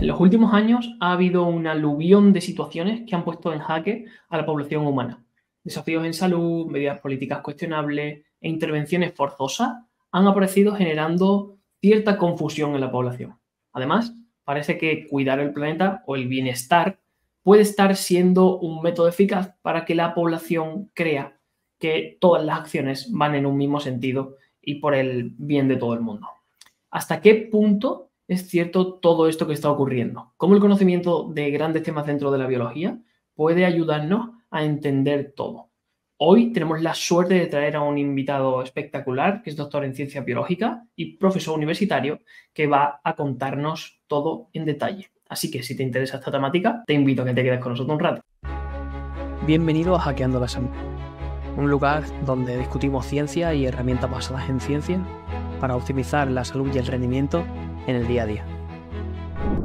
En los últimos años ha habido una aluvión de situaciones que han puesto en jaque a la población humana. Desafíos en salud, medidas políticas cuestionables e intervenciones forzosas han aparecido generando cierta confusión en la población. Además, parece que cuidar el planeta o el bienestar puede estar siendo un método eficaz para que la población crea que todas las acciones van en un mismo sentido y por el bien de todo el mundo. ¿Hasta qué punto es cierto todo esto que está ocurriendo? ¿Cómo el conocimiento de grandes temas dentro de la biología puede ayudarnos a entender todo? Hoy tenemos la suerte de traer a un invitado espectacular, que es doctor en ciencia biológica y profesor universitario, que va a contarnos todo en detalle. Así que si te interesa esta temática, te invito a que te quedes con nosotros un rato. Bienvenido a Hackeando la Salud, un lugar donde discutimos ciencia y herramientas basadas en ciencia para optimizar la salud y el rendimiento en el día a día.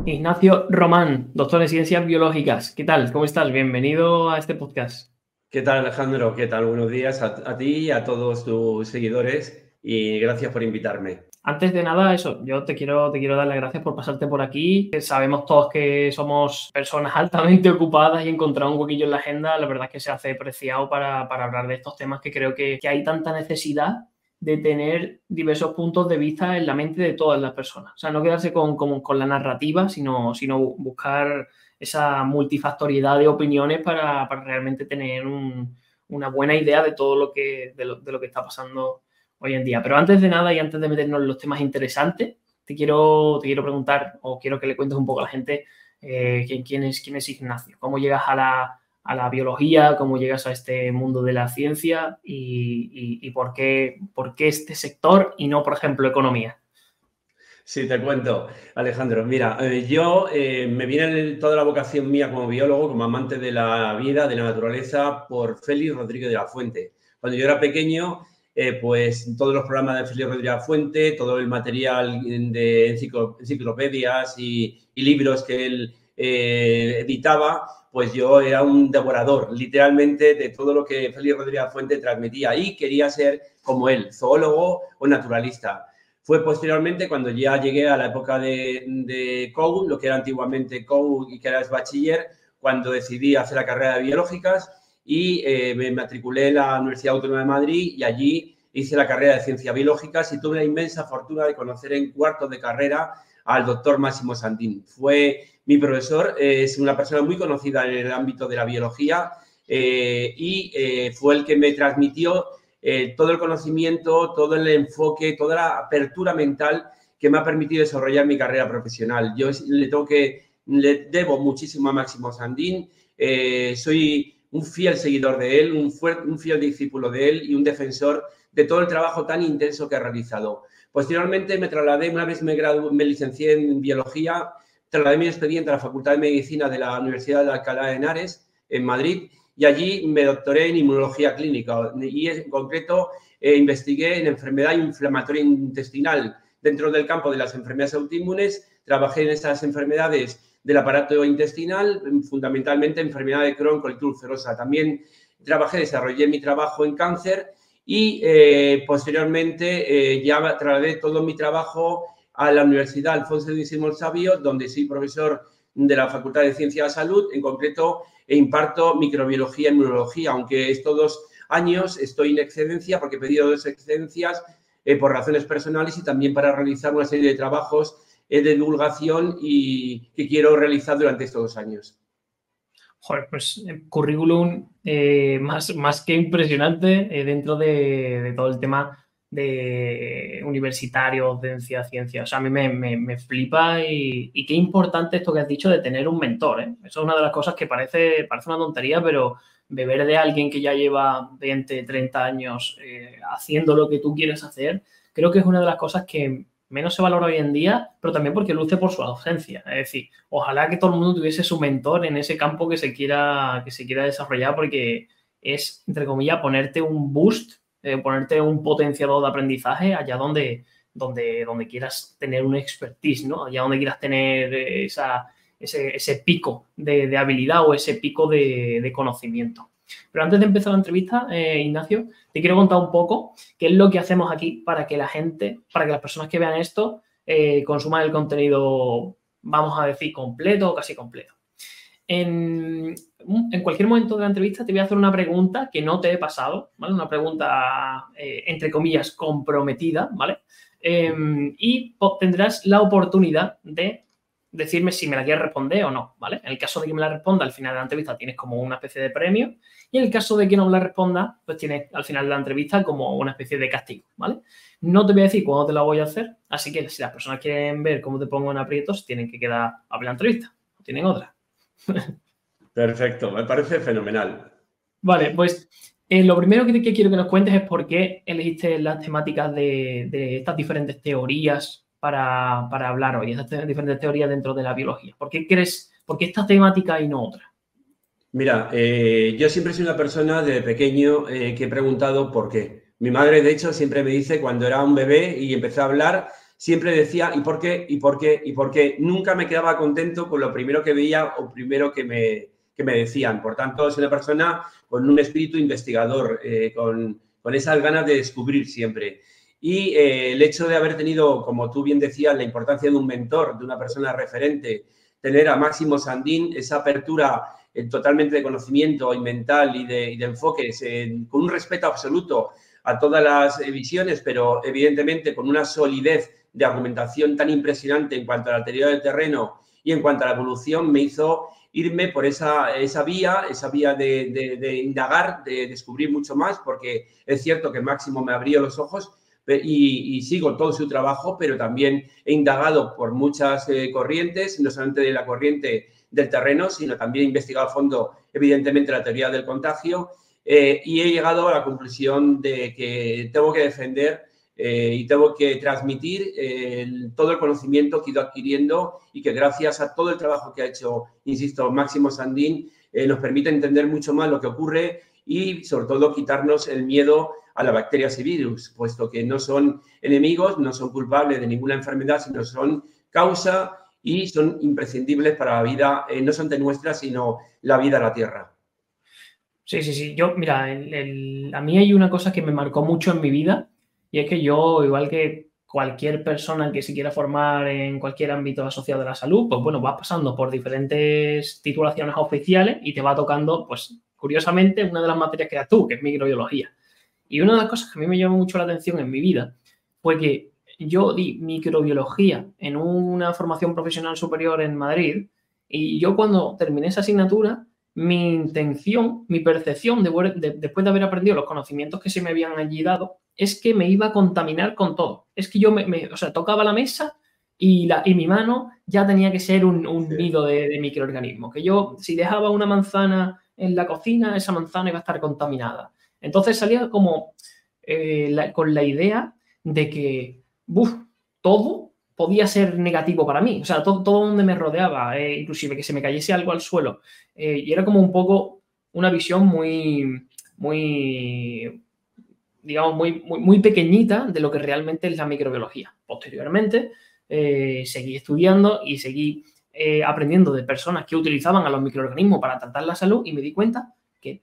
Ignacio Román, doctor en ciencias biológicas. ¿Qué tal? ¿Cómo estás? Bienvenido a este podcast. ¿Qué tal, Alejandro? ¿Qué tal? Buenos días a, ti y a todos tus seguidores y gracias por invitarme. Antes de nada, eso, yo te quiero, te quiero dar las gracias por pasarte por aquí. Sabemos todos que somos personas altamente ocupadas y encontrar un huequillo en la agenda, la verdad es que se hace preciado para, hablar de estos temas que creo que, hay tanta necesidad de tener diversos puntos de vista en la mente de todas las personas. O sea, no quedarse con, con la narrativa, sino, sino buscar esa multifactoriedad de opiniones para, realmente tener una buena idea de todo lo que, de lo, que está pasando hoy en día. Pero antes de nada y antes de meternos en los temas interesantes, te quiero, te quiero preguntar o quiero que le cuentes un poco a la gente eh, quién, es, quién es Ignacio, cómo llegas a la, a la biología, cómo llegas a este mundo de la ciencia y, y, por, qué, por qué este sector y no, por ejemplo, economía. Sí, te cuento, Alejandro. Mira, eh, yo eh, me viene toda la vocación mía como biólogo, como amante de la vida, de la naturaleza, por Félix Rodríguez de la Fuente. Cuando yo era pequeño, eh, pues todos los programas de Félix Rodríguez de la Fuente, todo el material de enciclopedias y, libros que él editaba, pues yo era un devorador, literalmente, de todo lo que Félix Rodríguez Fuente transmitía y quería ser como él, zoólogo o naturalista. Fue posteriormente cuando ya llegué a la época de, de COU, lo que era antiguamente COU y que era bachiller, cuando decidí hacer la carrera de biológicas y eh, me matriculé en la Universidad Autónoma de Madrid y allí hice la carrera de ciencias biológicas y tuve la inmensa fortuna de conocer en cuarto de carrera al doctor Máximo Santín. Fue mi profesor, es una persona muy conocida en el ámbito de la biología eh, y eh, fue el que me transmitió eh, todo el conocimiento, todo el enfoque, toda la apertura mental que me ha permitido desarrollar mi carrera profesional. Yo le tengo que, le debo muchísimo a Máximo Sandín, soy un fiel seguidor de él, un, un fiel discípulo de él y un defensor de todo el trabajo tan intenso que ha realizado. Posteriormente me trasladé, una vez me, me licencié en biología, trasladé mi expediente a la Facultad de Medicina de la Universidad de Alcalá de Henares, en Madrid, y allí me doctoré en inmunología clínica y en concreto eh, investigué en enfermedad inflamatoria intestinal. Dentro del campo de las enfermedades autoinmunes, trabajé en esas enfermedades del aparato intestinal, fundamentalmente enfermedad de Crohn, colitis ulcerosa. También trabajé, desarrollé mi trabajo en cáncer y eh, posteriormente eh, ya trasladé todo mi trabajo a la Universidad Alfonso X el Sabio, donde soy profesor de la Facultad de Ciencia de la Salud, en concreto e imparto microbiología y inmunología, aunque estos dos años estoy en excedencia porque he pedido dos excedencias eh, por razones personales y también para realizar una serie de trabajos eh, de divulgación y que quiero realizar durante estos dos años. Joder, pues eh, currículum más, más que impresionante dentro de, de, todo el tema de universitario, ciencia, ciencia. O sea, a mí me, flipa y, qué importante esto que has dicho de tener un mentor. ¿eh? Eso es una de las cosas que parece, parece una tontería, pero beber de alguien que ya lleva 20, 30 años eh, haciendo lo que tú quieres hacer, creo que es una de las cosas que menos se valora hoy en día, pero también porque luce por su ausencia. Es decir, ojalá que todo el mundo tuviese su mentor en ese campo que se quiera, que se quiera desarrollar, porque es, entre comillas, ponerte un boost eh, ponerte un potenciador de aprendizaje allá donde, donde, donde quieras tener un expertise, ¿no? Allá donde quieras tener esa, ese, pico de, habilidad o ese pico de, conocimiento. Pero antes de empezar la entrevista, eh, Ignacio, te quiero contar un poco qué es lo que hacemos aquí para que la gente, para que las personas que vean esto, eh, consuman el contenido vamos a decir, completo o casi completo. En, cualquier momento de la entrevista te voy a hacer una pregunta que no te he pasado, ¿vale? Una pregunta, eh, entre comillas, comprometida, ¿vale? Em, y tendrás la oportunidad de decirme si me la quieres responder o no, ¿vale? En el caso de que me la responda, al final de la entrevista tienes como una especie de premio y en el caso de que no me la responda, pues tienes al final de la entrevista como una especie de castigo, ¿vale? No te voy a decir cuándo te la voy a hacer, así que si las personas quieren ver cómo te pongo en aprietos, tienen que quedar a ver la entrevista, no tienen otra. Perfecto, me parece fenomenal. Vale, pues eh, lo primero que, quiero que nos cuentes es por qué elegiste las temáticas de, estas diferentes teorías para, hablar hoy, estas diferentes teorías dentro de la biología. ¿Por qué crees, por qué esta temática y no otra? Mira, eh, yo siempre soy una persona de pequeño eh, que he preguntado por qué. Mi madre, de hecho, siempre me dice, cuando era un bebé y empecé a hablar, siempre decía, ¿y por qué? ¿Y por qué? ¿Y por qué? Nunca me quedaba contento con lo primero que veía o primero que me, me decían. Por tanto, soy una persona con un espíritu investigador, eh, con, esas ganas de descubrir siempre. Y eh, el hecho de haber tenido, como tú bien decías, la importancia de un mentor, de una persona referente, tener a Máximo Sandín, esa apertura eh, totalmente de conocimiento y mental y de, enfoque, con un respeto absoluto a todas las visiones, pero evidentemente con una solidez de argumentación tan impresionante en cuanto a la teoría del terreno y en cuanto a la evolución, me hizo irme por esa, esa vía, esa vía de, indagar, de descubrir mucho más, porque es cierto que Máximo me abrió los ojos y, sigo todo su trabajo, pero también he indagado por muchas eh, corrientes, no solamente de la corriente del terreno, sino también he investigado a fondo, evidentemente, la teoría del contagio eh, y he llegado a la conclusión de que tengo que defender eh, y tengo que transmitir todo el conocimiento que he ido adquiriendo y que gracias a todo el trabajo que ha hecho, insisto, Máximo Sandín, eh, nos permite entender mucho más lo que ocurre y sobre todo quitarnos el miedo a las bacterias y virus, puesto que no son enemigos, no son culpables de ninguna enfermedad, sino son causa y son imprescindibles para la vida, no solamente nuestra, sino la vida a la Tierra. Sí, sí, sí. Yo, mira, a mí hay una cosa que me marcó mucho en mi vida y es que yo, igual que cualquier persona que se quiera formar en cualquier ámbito asociado a la salud, pues bueno, vas pasando por diferentes titulaciones oficiales y te va tocando, pues curiosamente, una de las materias que das tú, que es microbiología. Y una de las cosas que a mí me llamó mucho la atención en mi vida fue que yo di microbiología en una formación profesional superior en Madrid y yo cuando terminé esa asignatura mi intención, mi percepción de, después de haber aprendido los conocimientos que se me habían allí dado, es que me iba a contaminar con todo. Es que yo me, o sea, tocaba la mesa y, la, y mi mano ya tenía que ser un, nido de, microorganismos. Que yo, si dejaba una manzana en la cocina, esa manzana iba a estar contaminada. Entonces salía como eh, con la idea de que, buf, todo podía ser negativo para mí. O sea, todo, donde me rodeaba, eh, inclusive que se me cayese algo al suelo. Eh, y era como un poco una visión muy, muy, digamos, muy, muy, pequeñita de lo que realmente es la microbiología. Posteriormente, eh, seguí estudiando y seguí aprendiendo de personas que utilizaban a los microorganismos para tratar la salud y me di cuenta que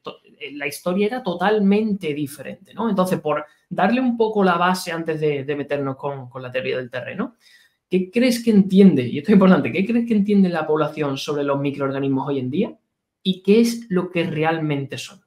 la historia era totalmente diferente, ¿no? Entonces, por darle un poco la base antes de, meternos con, con, la teoría del terreno, ¿Qué crees que entiende, y esto es importante, qué crees que entiende la población sobre los microorganismos hoy en día y qué es lo que realmente son?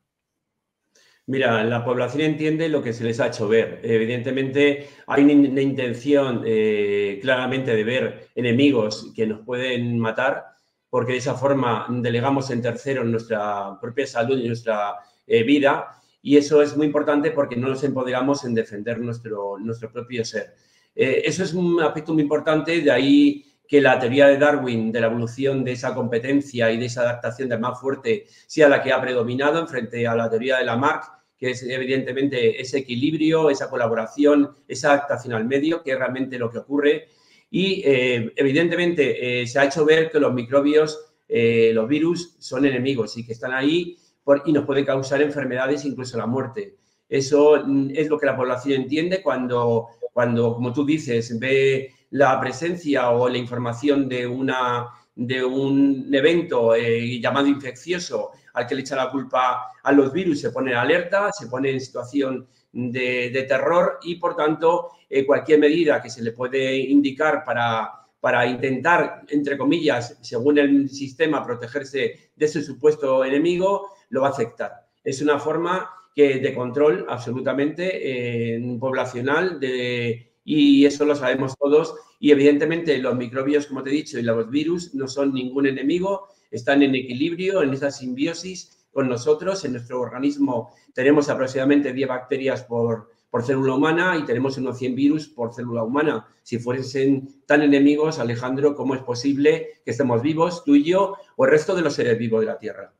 Mira, la población entiende lo que se les ha hecho ver. Evidentemente hay una intención eh, claramente de ver enemigos que nos pueden matar, porque de esa forma delegamos en terceros nuestra propia salud y nuestra eh, vida, y eso es muy importante porque no nos empoderamos en defender nuestro, nuestro propio ser. Eh, eso es un aspecto muy importante, de ahí que la teoría de Darwin de la evolución de esa competencia y de esa adaptación del más fuerte sea la que ha predominado en frente a la teoría de Lamarck, que es evidentemente ese equilibrio, esa colaboración, esa adaptación al medio, que es realmente lo que ocurre. Y eh, evidentemente eh, se ha hecho ver que los microbios, los virus, son enemigos y que están ahí y nos pueden causar enfermedades, incluso la muerte. Eso mm, es lo que la población entiende cuando cuando, como tú dices, ve la presencia o la información de, una, de un evento eh, llamado infeccioso al que le echa la culpa a los virus, se pone en alerta, se pone en situación de, terror y, por tanto, eh, cualquier medida que se le puede indicar para, para intentar, entre comillas, según el sistema, protegerse de su supuesto enemigo, lo va a aceptar. Es una forma que, de control absolutamente eh, poblacional de, y eso lo sabemos todos. Y evidentemente los microbios, como te he dicho, y los virus no son ningún enemigo, están en equilibrio, en esa simbiosis con nosotros. En nuestro organismo tenemos aproximadamente 10 bacterias por, por célula humana y tenemos unos 100 virus por célula humana. Si fuesen tan enemigos, Alejandro, ¿cómo es posible que estemos vivos, tú y yo, o el resto de los seres vivos de la Tierra?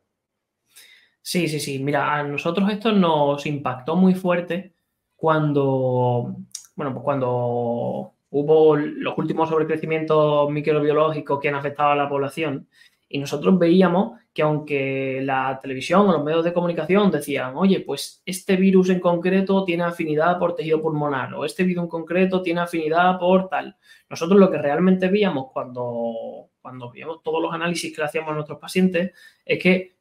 Sí, sí, sí. Mira, a nosotros esto nos impactó muy fuerte cuando, bueno, pues cuando hubo los últimos sobrecrecimientos microbiológicos que han afectado a la población y nosotros veíamos que aunque la televisión o los medios de comunicación decían, oye, pues este virus en concreto tiene afinidad por tejido pulmonar o este virus en concreto tiene afinidad por tal, nosotros lo que realmente veíamos cuando, cuando veíamos todos los análisis que hacíamos a nuestros pacientes es que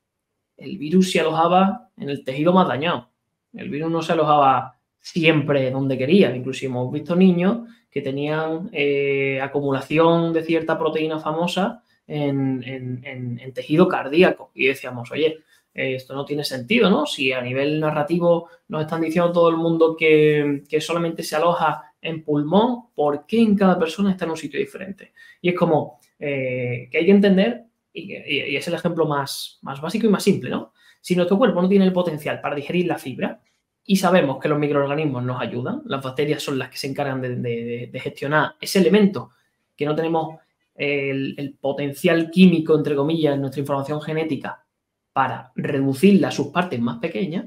el virus se alojaba en el tejido más dañado. El virus no se alojaba siempre donde quería. Incluso hemos visto niños que tenían eh, acumulación de cierta proteína famosa en, tejido cardíaco. Y decíamos, oye, esto no tiene sentido, ¿no? Si a nivel narrativo nos están diciendo todo el mundo que, solamente se aloja en pulmón, ¿por qué en cada persona está en un sitio diferente? Y es como eh, que hay que entender, y, es el ejemplo más, más básico y más simple, ¿no? Si nuestro cuerpo no tiene el potencial para digerir la fibra, y sabemos que los microorganismos nos ayudan, las bacterias son las que se encargan de gestionar ese elemento que no tenemos el, potencial químico, entre comillas, en nuestra información genética para reducirla a sus partes más pequeñas,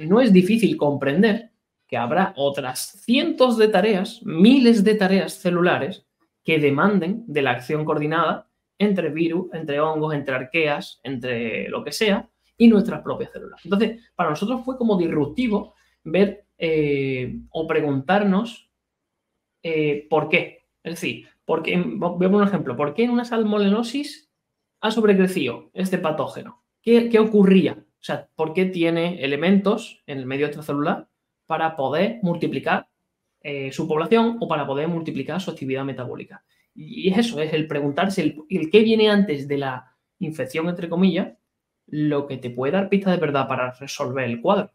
no es difícil comprender que habrá otras cientos de tareas, miles de tareas celulares que demanden de la acción coordinada entre virus, entre hongos, entre arqueas, entre lo que sea, y nuestras propias células. Entonces, para nosotros fue como disruptivo ver eh, o preguntarnos eh, por qué. Es decir, porque, poner un ejemplo, ¿por qué en una salmonellosis ha sobrecrecido este patógeno? ¿Qué, ocurría? O sea, ¿por qué tiene elementos en el medio extracelular para poder multiplicar eh, su población o para poder multiplicar su actividad metabólica? Y es eso, es el preguntarse el, el qué viene antes de la infección, entre comillas, lo que te puede dar pista de verdad para resolver el cuadro.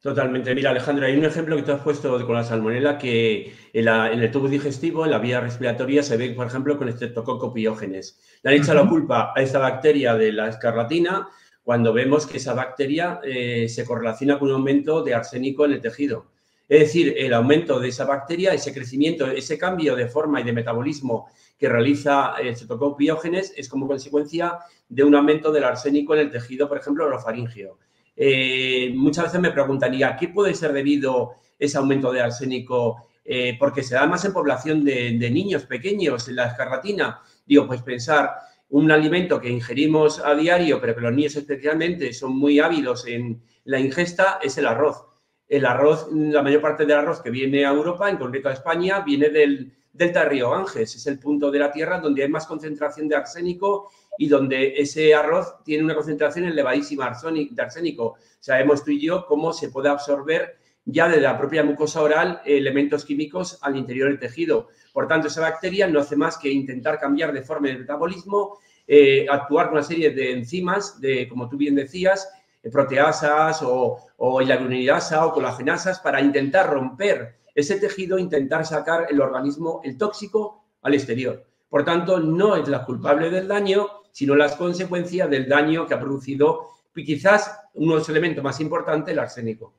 Totalmente. Mira, Alejandro, hay un ejemplo que tú has puesto con la salmonela que en, el tubo digestivo, en la vía respiratoria, se ve, por ejemplo, con estreptococo piógenes. Le han echado la culpa a esta bacteria de la escarlatina cuando vemos que esa bacteria eh, se correlaciona con un aumento de arsénico en el tejido. Es decir, el aumento de esa bacteria, ese crecimiento, ese cambio de forma y de metabolismo que realiza el estreptococo piógenes es como consecuencia de un aumento del arsénico en el tejido, por ejemplo, orofaringeo. Eh, muchas veces me preguntaría, ¿qué puede ser debido ese aumento de arsénico? Eh, porque se da más en población de, niños pequeños, en la escarlatina. Digo, pues pensar, un alimento que ingerimos a diario, pero que los niños especialmente son muy ávidos en la ingesta, es el arroz. El arroz, la mayor parte del arroz que viene a Europa, en concreto a España, viene del delta Río Ángeles. Es el punto de la tierra donde hay más concentración de arsénico y donde ese arroz tiene una concentración elevadísima de arsénico. Sabemos tú y yo cómo se puede absorber ya de la propia mucosa oral elementos químicos al interior del tejido. Por tanto, esa bacteria no hace más que intentar cambiar de forma el metabolismo, eh, actuar con una serie de enzimas, de, como tú bien decías, proteasas o, o hialuronidasa o colagenasas para intentar romper ese tejido, intentar sacar el organismo, el tóxico, al exterior. Por tanto, no es la culpable del daño, sino las consecuencias del daño que ha producido quizás uno de los elementos más importantes, el arsénico.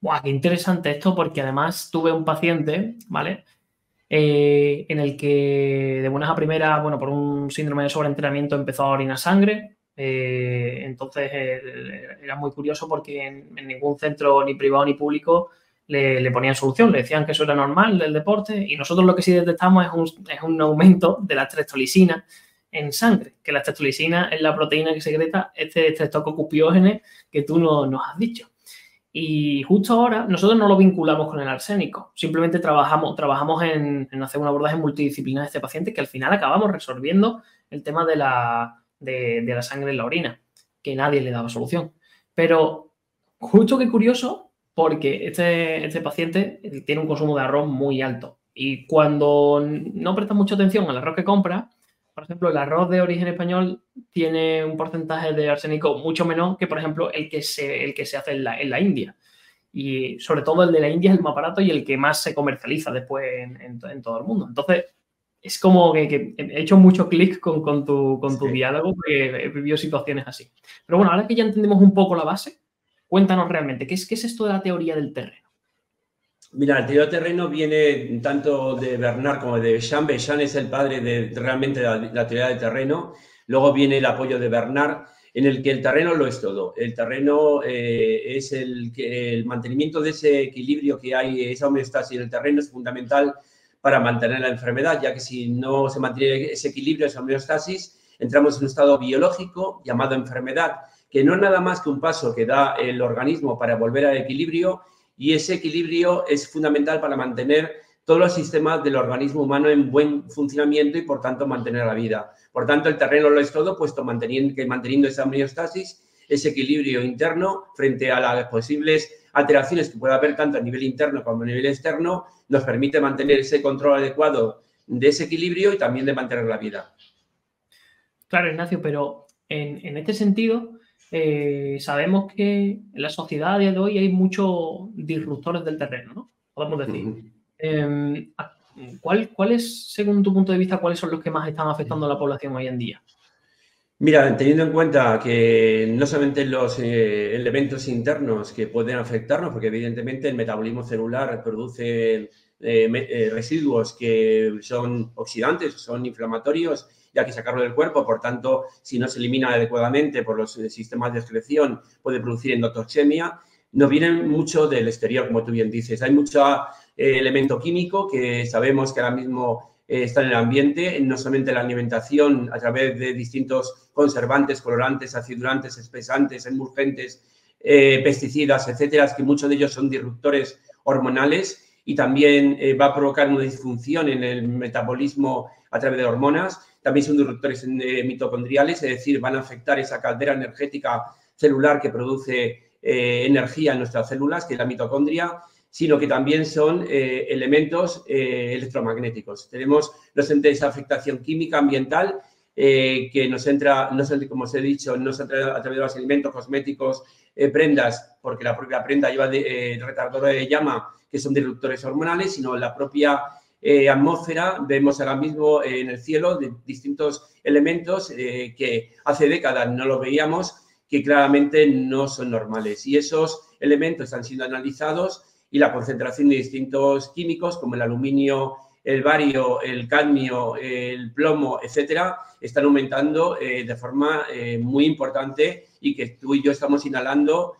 Buah, qué interesante esto, porque además tuve un paciente, ¿vale? Eh, en el que de buenas a primeras, bueno, por un síndrome de sobreentrenamiento empezó a orinar sangre. Eh, entonces eh, era muy curioso porque en, ningún centro, ni privado ni público, le, ponían solución. Le decían que eso era normal del deporte y nosotros lo que sí detectamos es un, es un aumento de la trestolicina en sangre, que la testosterona es la proteína que secreta este estreptococcus que tú no, nos has dicho. Y justo ahora nosotros no lo vinculamos con el arsénico, simplemente trabajamos, trabajamos en, hacer un abordaje multidisciplinar de este paciente que al final acabamos resolviendo el tema de la, de, la sangre en la orina, que nadie le daba solución. Pero justo que curioso, porque este, este paciente tiene un consumo de arroz muy alto Y cuando no prestas mucha atención al arroz que compras, por ejemplo, el arroz de origen español tiene un porcentaje de arsénico mucho menor que, por ejemplo, el que se, el que se hace en la, en la India. Y sobre todo el de la India es el más barato y el que más se comercializa después en, todo el mundo. Entonces, es como que, he hecho mucho clic con, con, tu, con tu diálogo porque he vivido situaciones así. Pero bueno, ahora que ya entendemos un poco la base, cuéntanos realmente, ¿qué es, qué es esto de la teoría del terreno? Mira, el teoría del terreno viene tanto de Bernard como de Jean. Jean es el padre de realmente la, teoría del terreno. Luego viene el apoyo de Bernard, en el que el terreno lo es todo. El terreno eh, es el, el mantenimiento de ese equilibrio que hay, esa homeostasis en el terreno es fundamental para mantener la enfermedad, ya que si no se mantiene ese equilibrio, esa homeostasis, entramos en un estado biológico llamado enfermedad, que no es nada más que un paso que da el organismo para volver al equilibrio y ese equilibrio es fundamental para mantener todos los sistemas del organismo humano en buen funcionamiento y, por tanto, mantener la vida. Por tanto, el terreno lo es todo, puesto que manteniendo esa homeostasis, ese equilibrio interno frente a las posibles alteraciones que pueda haber tanto a nivel interno como a nivel externo, nos permite mantener ese control adecuado de ese equilibrio y también de mantener la vida. Claro, Ignacio, pero en, en este sentido, eh, sabemos que en la sociedad a día de hoy hay muchos disruptores del terreno, ¿no? Podemos decir. Em, ¿Cuáles, según tu punto de vista, cuáles son los que más están afectando a la población hoy en día? Mira, teniendo en cuenta que no solamente los eh, elementos internos que pueden afectarnos, porque evidentemente el metabolismo celular produce eh, residuos que son oxidantes, son inflamatorios y hay que sacarlo del cuerpo. Por tanto, si no se elimina adecuadamente por los eh, sistemas de excreción, puede producir endotoxemia. Nos vienen mucho del exterior, como tú bien dices. Hay mucho eh, elemento químico que sabemos que ahora mismo eh, está en el ambiente, no solamente la alimentación a través de distintos conservantes, colorantes, acidurantes, espesantes, emulgentes, pesticidas, etcétera, que muchos de ellos son disruptores hormonales y también va a provocar una disfunción en el metabolismo a través de hormonas. También son disruptores eh, mitocondriales, es decir, van a afectar esa caldera energética celular que produce eh, energía en nuestras células, que es la mitocondria, sino que también son eh, elementos electromagnéticos. Tenemos no solamente esa afectación química ambiental que nos entra, no como os he dicho, no a través de los alimentos, cosméticos, prendas, porque la propia prenda lleva de, retardadores de llama, que son disruptores hormonales, sino la propia eh, atmósfera, vemos ahora mismo en el cielo distintos elementos eh, que hace décadas no lo veíamos, que claramente no son normales. Y esos elementos han sido analizados y la concentración de distintos químicos como el aluminio, el bario, el cadmio, el plomo, etcétera, están aumentando eh, de forma muy importante y que tú y yo estamos inhalando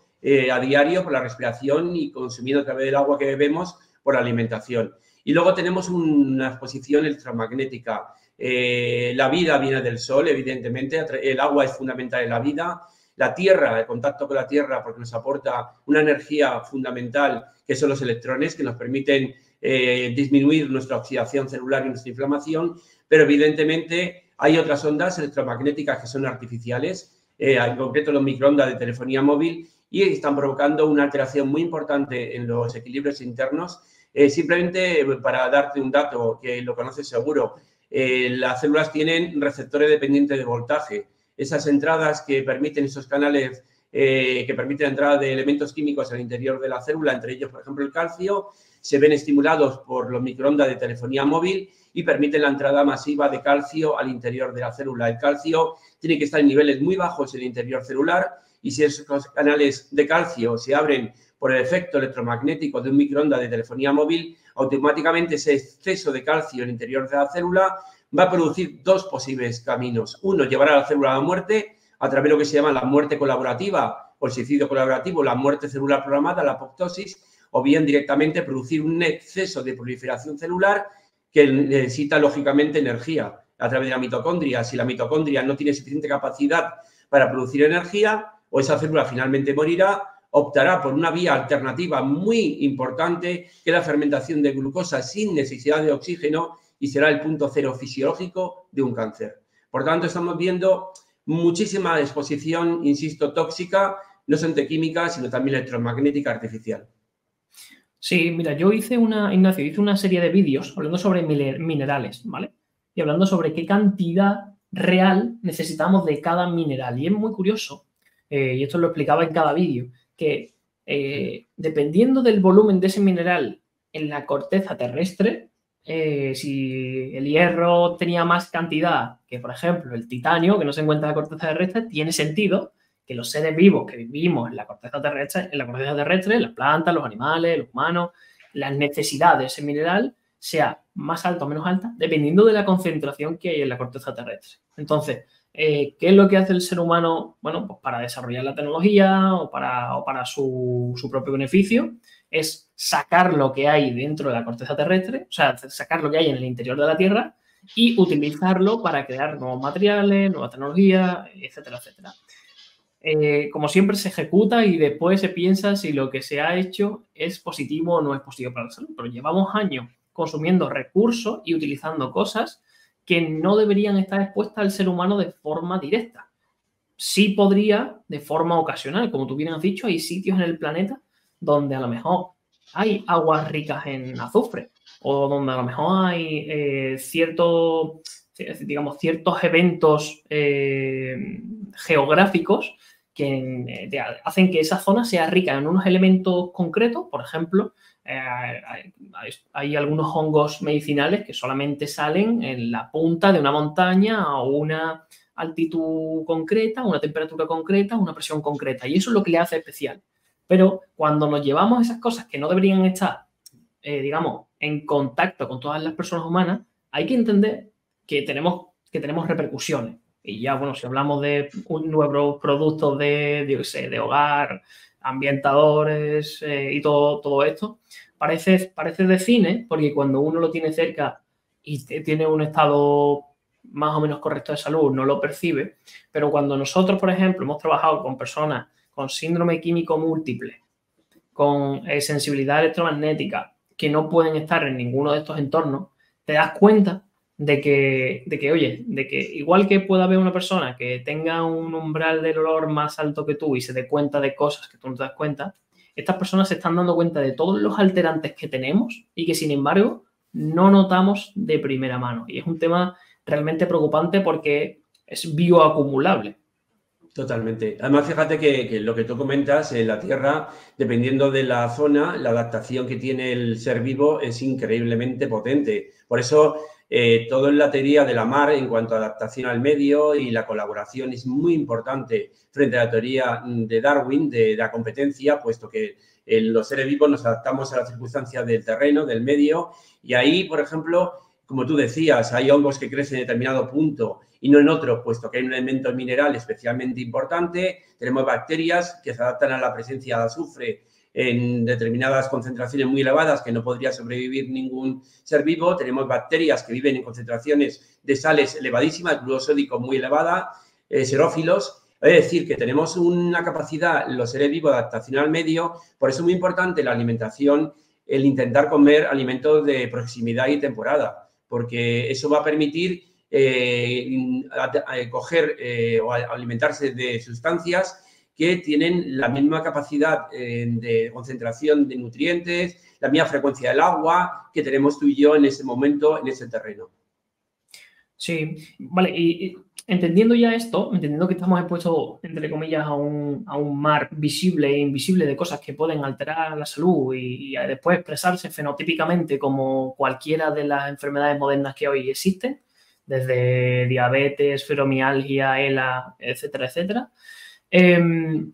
a diario por la respiración y consumiendo a través del agua que bebemos por la alimentación. Y luego tenemos una exposición electromagnética. Eh, la vida viene del sol, evidentemente, el agua es fundamental en la vida. La Tierra, el contacto con la Tierra, porque nos aporta una energía fundamental, que son los electrones, que nos permiten eh, disminuir nuestra oxidación celular y nuestra inflamación, pero evidentemente hay otras ondas electromagnéticas que son artificiales, eh, en concreto los microondas de telefonía móvil, y están provocando una alteración muy importante en los equilibrios internos eh, simplemente para darte un dato que lo conoces seguro, las células tienen receptores dependientes de voltaje. Esas entradas que permiten esos canales que permiten la entrada de elementos químicos al interior de la célula, entre ellos, por ejemplo, el calcio, se ven estimulados por los microondas de telefonía móvil y permiten la entrada masiva de calcio al interior de la célula. El calcio tiene que estar en niveles muy bajos en el interior celular y si esos canales de calcio se abren por el efecto electromagnético de un microondas de telefonía móvil, automáticamente ese exceso de calcio en el interior de la célula va a producir dos posibles caminos. Uno, llevar a la célula a la muerte a través de lo que se llama la muerte colaborativa o el suicidio colaborativo, la muerte celular programada, la apoptosis, o bien directamente producir un exceso de proliferación celular que necesita lógicamente energía a través de la mitocondria. Si la mitocondria no tiene suficiente capacidad para producir energía, o esa célula finalmente morirá optará por una vía alternativa muy importante, que es la fermentación de glucosa sin necesidad de oxígeno y será el punto cero fisiológico de un cáncer. Por tanto, estamos viendo muchísima exposición, insisto, tóxica, no solamente química, sino también electromagnética artificial. Sí, mira, yo hice una, Ignacio, hice una serie de vídeos hablando sobre minerales, ¿vale? Y hablando sobre qué cantidad real necesitamos de cada mineral. Y es muy curioso, eh, y esto lo explicaba en cada vídeo, que eh, dependiendo del volumen de ese mineral en la corteza terrestre, eh, si el hierro tenía más cantidad que, por ejemplo, el titanio, que no se encuentra en la corteza terrestre, tiene sentido que los seres vivos que vivimos en la corteza terrestre, en la corteza terrestre, las plantas, los animales, los humanos, las necesidades de ese mineral sea más alta o menos alta, dependiendo de la concentración que hay en la corteza terrestre. Entonces, eh, ¿qué es lo que hace el ser humano? Bueno, pues para desarrollar la tecnología o para, para su, su, propio beneficio, es sacar lo que hay dentro de la corteza terrestre, o sea, sacar lo que hay en el interior de la Tierra y utilizarlo para crear nuevos materiales, nuevas tecnologías, etcétera, etcétera. Eh, como siempre, se ejecuta y después se piensa si lo que se ha hecho es positivo o no es positivo para la salud. Pero llevamos años consumiendo recursos y utilizando cosas que no deberían estar expuestas al ser humano de forma directa. Sí podría de forma ocasional, como tú bien has dicho, hay sitios en el planeta donde a lo mejor hay aguas ricas en azufre o donde a lo mejor hay eh, ciertos, digamos, ciertos eventos eh, geográficos que eh, hacen que esa zona sea rica en unos elementos concretos, por ejemplo, eh, hay, algunos hongos medicinales que solamente salen en la punta de una montaña a una altitud concreta, una temperatura concreta, una presión concreta, y eso es lo que le hace especial. Pero cuando nos llevamos esas cosas que no deberían estar, eh, digamos, en contacto con todas las personas humanas, hay que entender que tenemos, que tenemos repercusiones. Y ya, bueno, si hablamos de nuevos productos de, de hogar, ambientadores eh, y todo, todo esto, parece, parece de cine, porque cuando uno lo tiene cerca y tiene un estado más o menos correcto de salud, no lo percibe, pero cuando nosotros, por ejemplo, hemos trabajado con personas con síndrome químico múltiple, con eh, sensibilidad electromagnética, que no pueden estar en ninguno de estos entornos, te das cuenta de que, de que, oye, de que igual que pueda haber una persona que tenga un umbral del olor más alto que tú y se dé cuenta de cosas que tú no te das cuenta, estas personas se están dando cuenta de todos los alterantes que tenemos y que sin embargo no notamos de primera mano. Y es un tema realmente preocupante porque es bioacumulable. Totalmente. Además, fíjate que, lo que tú comentas, en la Tierra, dependiendo de la zona, la adaptación que tiene el ser vivo es increíblemente potente. Por eso eh, todo en la teoría de la mar en cuanto a adaptación al medio y la colaboración es muy importante frente a la teoría de Darwin de, la competencia, puesto que en los seres vivos nos adaptamos a las circunstancias del terreno, del medio, y ahí, por ejemplo, como tú decías, hay hongos que crecen en determinado punto y no en otro, puesto que hay un elemento mineral especialmente importante, tenemos bacterias que se adaptan a la presencia de azufre en determinadas concentraciones muy elevadas que no podría sobrevivir ningún ser vivo. Tenemos bacterias que viven en concentraciones de sales elevadísimas, glucosódico muy elevada, eh. Es decir, que tenemos una capacidad, los seres vivos, de adaptación al medio. Por eso es muy importante la alimentación, el intentar comer alimentos de proximidad y temporada, porque eso va a permitir eh, coger eh, o alimentarse de sustancias que tienen la misma capacidad eh, de concentración de nutrientes, la misma frecuencia del agua que tenemos tú y yo en ese momento, en ese terreno. Sí, vale, entendiendo ya esto, entendiendo que estamos expuestos, entre comillas, a un, mar visible e invisible de cosas que pueden alterar la salud y, después expresarse fenotípicamente como cualquiera de las enfermedades modernas que hoy existen, desde diabetes, fibromialgia, ELA, etcétera, etcétera. Em,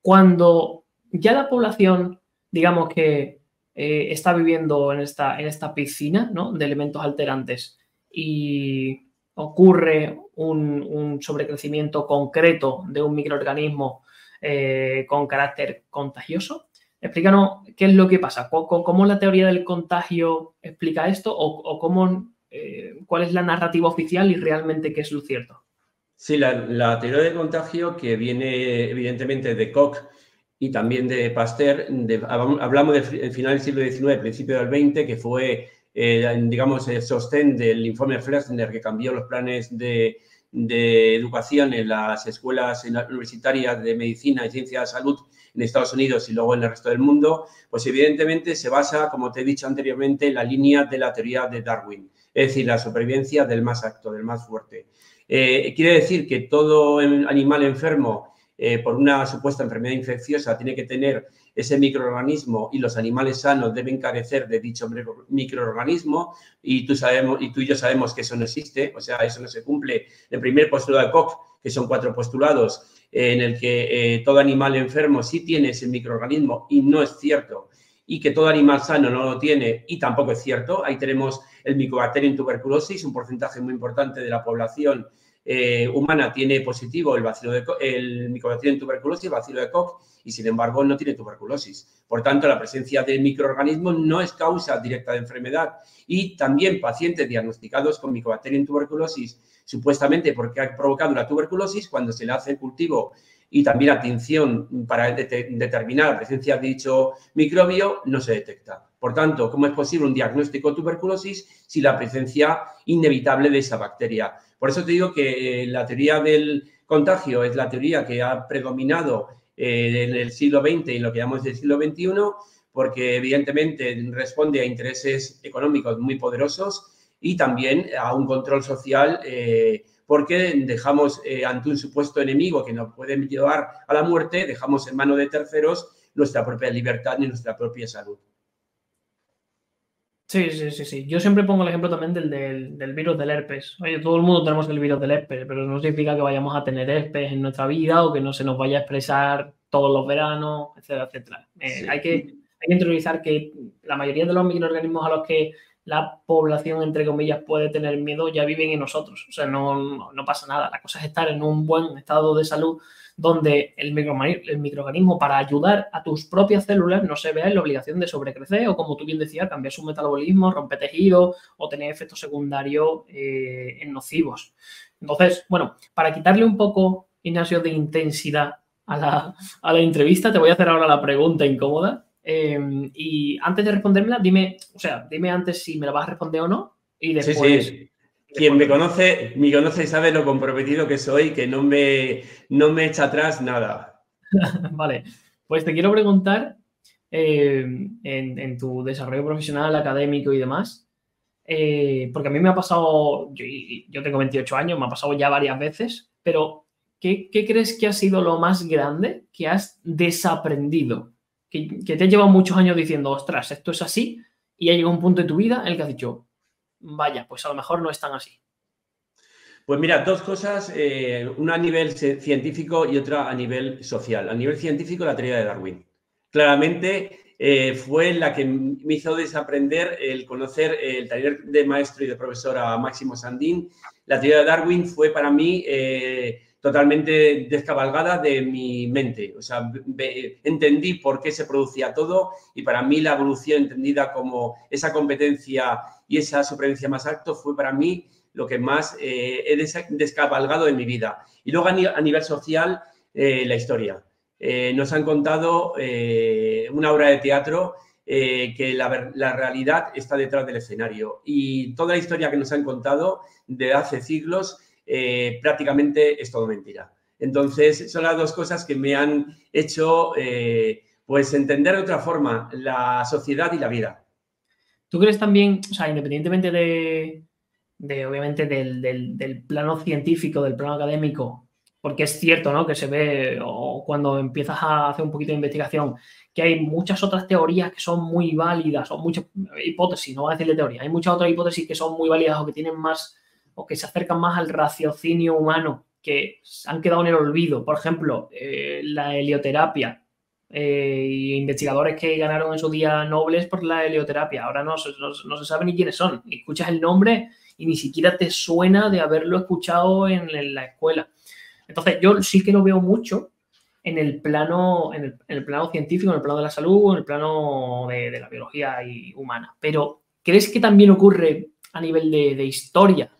cuando ya la población, digamos que eh, está viviendo en esta, en esta piscina de elementos alterantes y ocurre un, sobrecrecimiento concreto de un microorganismo eh, con carácter contagioso, explícanos qué es lo que pasa, cómo, la teoría del contagio explica esto o, cómo, eh, cuál es la narrativa oficial y realmente qué es lo cierto. Sí, la, teoría del contagio que viene evidentemente de Koch y también de Pasteur, hablamos del final del siglo XIX, principio del XX, que fue, eh, digamos, el sostén del informe Flexner que cambió los planes de, de educación en las escuelas universitarias de medicina y ciencia de salud en Estados Unidos y luego en el resto del mundo, pues evidentemente se basa, como te he dicho anteriormente, en la línea de la teoría de Darwin, es decir, la supervivencia del más acto, del más fuerte. Eh, quiere decir que todo animal enfermo eh, por una supuesta enfermedad infecciosa tiene que tener ese microorganismo y los animales sanos deben carecer de dicho microorganismo y tú, sabemos, y tú y yo sabemos que eso no existe, o sea, eso no se cumple. El primer postulado de Koch, que son cuatro postulados, en el que eh, todo animal enfermo sí tiene ese microorganismo y no es cierto, y que todo animal sano no lo tiene y tampoco es cierto. Ahí tenemos el Mycobacterium tuberculosis, un porcentaje muy importante de la población eh, humana tiene positivo el, bacilo de, el Mycobacterium tuberculosis, el bacilo de Koch, y sin embargo no tiene tuberculosis. Por tanto, la presencia de microorganismos no es causa directa de enfermedad. Y también pacientes diagnosticados con Mycobacterium tuberculosis, supuestamente porque ha provocado la tuberculosis, cuando se le hace el cultivo y también atención para determinar la presencia de dicho microbio, no se detecta. Por tanto, ¿cómo es posible un diagnóstico de tuberculosis si la presencia inevitable de esa bacteria? Por eso te digo que eh, la teoría del contagio es la teoría que ha predominado eh, en el siglo XX y lo que llamamos el siglo XXI, porque evidentemente responde a intereses económicos muy poderosos y también a un control social, eh, porque dejamos ante un supuesto enemigo que nos puede llevar a la muerte, dejamos en manos de terceros nuestra propia libertad y nuestra propia salud. Sí, sí, sí, sí. Yo siempre pongo el ejemplo también del, del, virus del herpes. Oye, todo el mundo tenemos el virus del herpes, pero no significa que vayamos a tener herpes en nuestra vida o que no se nos vaya a expresar todos los veranos, etcétera, etcétera. Eh, hay, que, hay que interiorizar que la mayoría de los microorganismos a los que la población, entre comillas, puede tener miedo ya viven en nosotros. O sea, no, no pasa nada. La cosa es estar en un buen estado de salud donde el, microorganismo para ayudar a tus propias células no se vea en la obligación de sobrecrecer o, como tú bien decías, cambiar su metabolismo, romper tejidos o tener efectos secundarios eh, nocivos. Entonces, bueno, para quitarle un poco, Ignacio, de intensidad a la, a la entrevista, te voy a hacer ahora la pregunta incómoda. Em, y antes de respondérmela, dime, o sea, dime antes si me la vas a responder o no. Y después, quien me conoce, me conoce y sabe lo comprometido que soy, que no me, no me echa atrás nada. vale, pues te quiero preguntar eh, en, tu desarrollo profesional, académico y demás, eh, porque a mí me ha pasado, yo, tengo 28 años, me ha pasado ya varias veces, pero ¿qué, crees que ha sido lo más grande que has desaprendido? Que, que te ha llevado muchos años diciendo, ostras, esto es así, y ha llegado un punto de tu vida en el que has dicho, vaya, pues a lo mejor no es tan así. Pues mira, dos cosas, eh, una a nivel científico y otra a nivel social. A nivel científico, la teoría de Darwin. Claramente eh, fue la que me hizo desaprender el conocer el taller de maestro y de profesora Máximo Sandín. La teoría de Darwin fue para mí eh, totalmente descabalgada de mi mente. O sea, entendí por qué se producía todo y para mí la evolución entendida como esa competencia y esa supervivencia más alto fue para mí lo que más eh, he descabalgado en mi vida. Y luego a, nivel social, eh, la historia. Eh, nos han contado una obra de teatro que la, la, realidad está detrás del escenario. Y toda la historia que nos han contado de hace siglos prácticamente es todo mentira. Entonces, son las dos cosas que me han hecho pues entender de otra forma la sociedad y la vida. ¿Tú crees también, o sea, independientemente de, obviamente, del, plano científico, del plano académico, porque es cierto, ¿no? Que se ve, o cuando empiezas a hacer un poquito de investigación, que hay muchas otras teorías que son muy válidas, o muchas hipótesis, no voy a decirle teoría, hay muchas otras hipótesis que son muy válidas o que tienen más, o que se acercan más al raciocinio humano, que han quedado en el olvido. Por ejemplo, eh, la helioterapia, eh, investigadores que ganaron en su día nobles por la helioterapia. Ahora no, no, se sabe ni quiénes son. Escuchas el nombre y ni siquiera te suena de haberlo escuchado en, la escuela. Entonces, yo sí que lo veo mucho en el plano, en el, plano científico, en el plano de la salud, en el plano de, la biología y humana. Pero, ¿crees que también ocurre a nivel de, historia?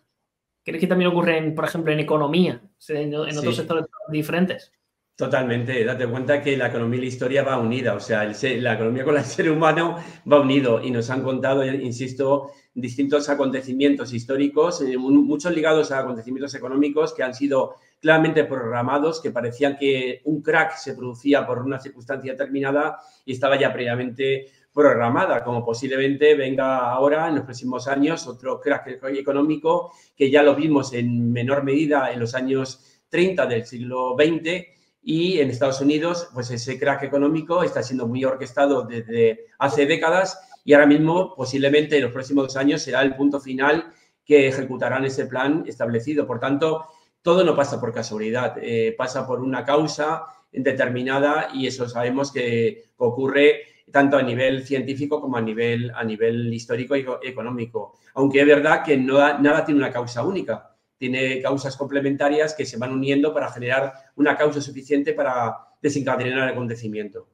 ¿Crees que también ocurre, por ejemplo, en economía, en, otros sectores diferentes? Totalmente, date cuenta que la economía y la historia va unida, o sea, la economía con el ser humano va unido y nos han contado, insisto, distintos acontecimientos históricos, eh, muchos ligados a acontecimientos económicos que han sido claramente programados, que parecían que un crack se producía por una circunstancia determinada y estaba ya previamente programada, como posiblemente venga ahora en los próximos años otro crack económico que ya lo vimos en menor medida en los años 30 del siglo XX y en Estados Unidos, pues ese crack económico está siendo muy orquestado desde hace décadas y ahora mismo posiblemente en los próximos años será el punto final que ejecutarán ese plan establecido. Por tanto, todo no pasa por casualidad, eh, pasa por una causa determinada y eso sabemos que ocurre tanto a nivel científico como a nivel, a nivel histórico y económico. Aunque es verdad que no, nada tiene una causa única tiene causas complementarias que se van uniendo para generar una causa suficiente para desencadenar el acontecimiento.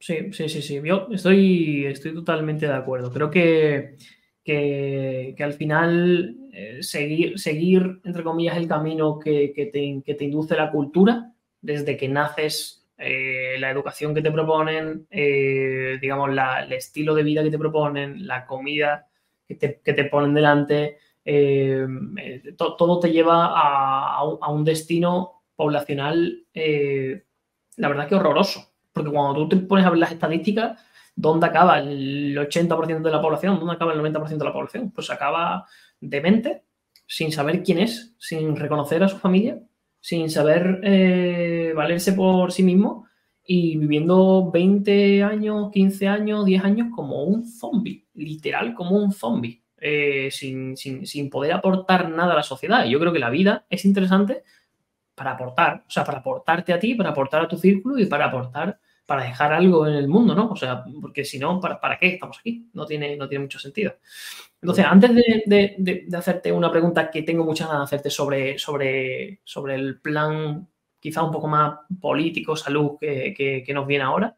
Sí, sí, sí, sí. Yo estoy, estoy totalmente de acuerdo. Creo que, que, al final eh, seguir, seguir, entre comillas, el camino que, te, induce la cultura, desde que naces, eh, la educación que te proponen, eh, digamos, el estilo de vida que te proponen, la comida que te, que te ponen delante, eh, eh, todo te lleva a, un destino poblacional, eh, la verdad que horroroso. Porque cuando tú te pones a ver las estadísticas, ¿dónde acaba el 80% de la población? ¿Dónde acaba el 90% de la población? Pues acaba demente, sin saber quién es, sin reconocer a su familia, sin saber valerse por sí mismo y viviendo 20 años, 15 años, 10 años como un zombie, literal como un zombie. Eh, sin, poder aportar nada a la sociedad. Y yo creo que la vida es interesante para aportar, o sea, para aportarte a ti, para aportar a tu círculo y para aportar, para dejar algo en el mundo, ¿no? O sea, porque si no, ¿para, ¿para qué estamos aquí? No tiene, no tiene mucho sentido. Entonces, antes de, hacerte una pregunta que tengo muchas ganas de hacerte sobre, sobre, sobre el plan quizá un poco más político, salud, que, nos viene ahora,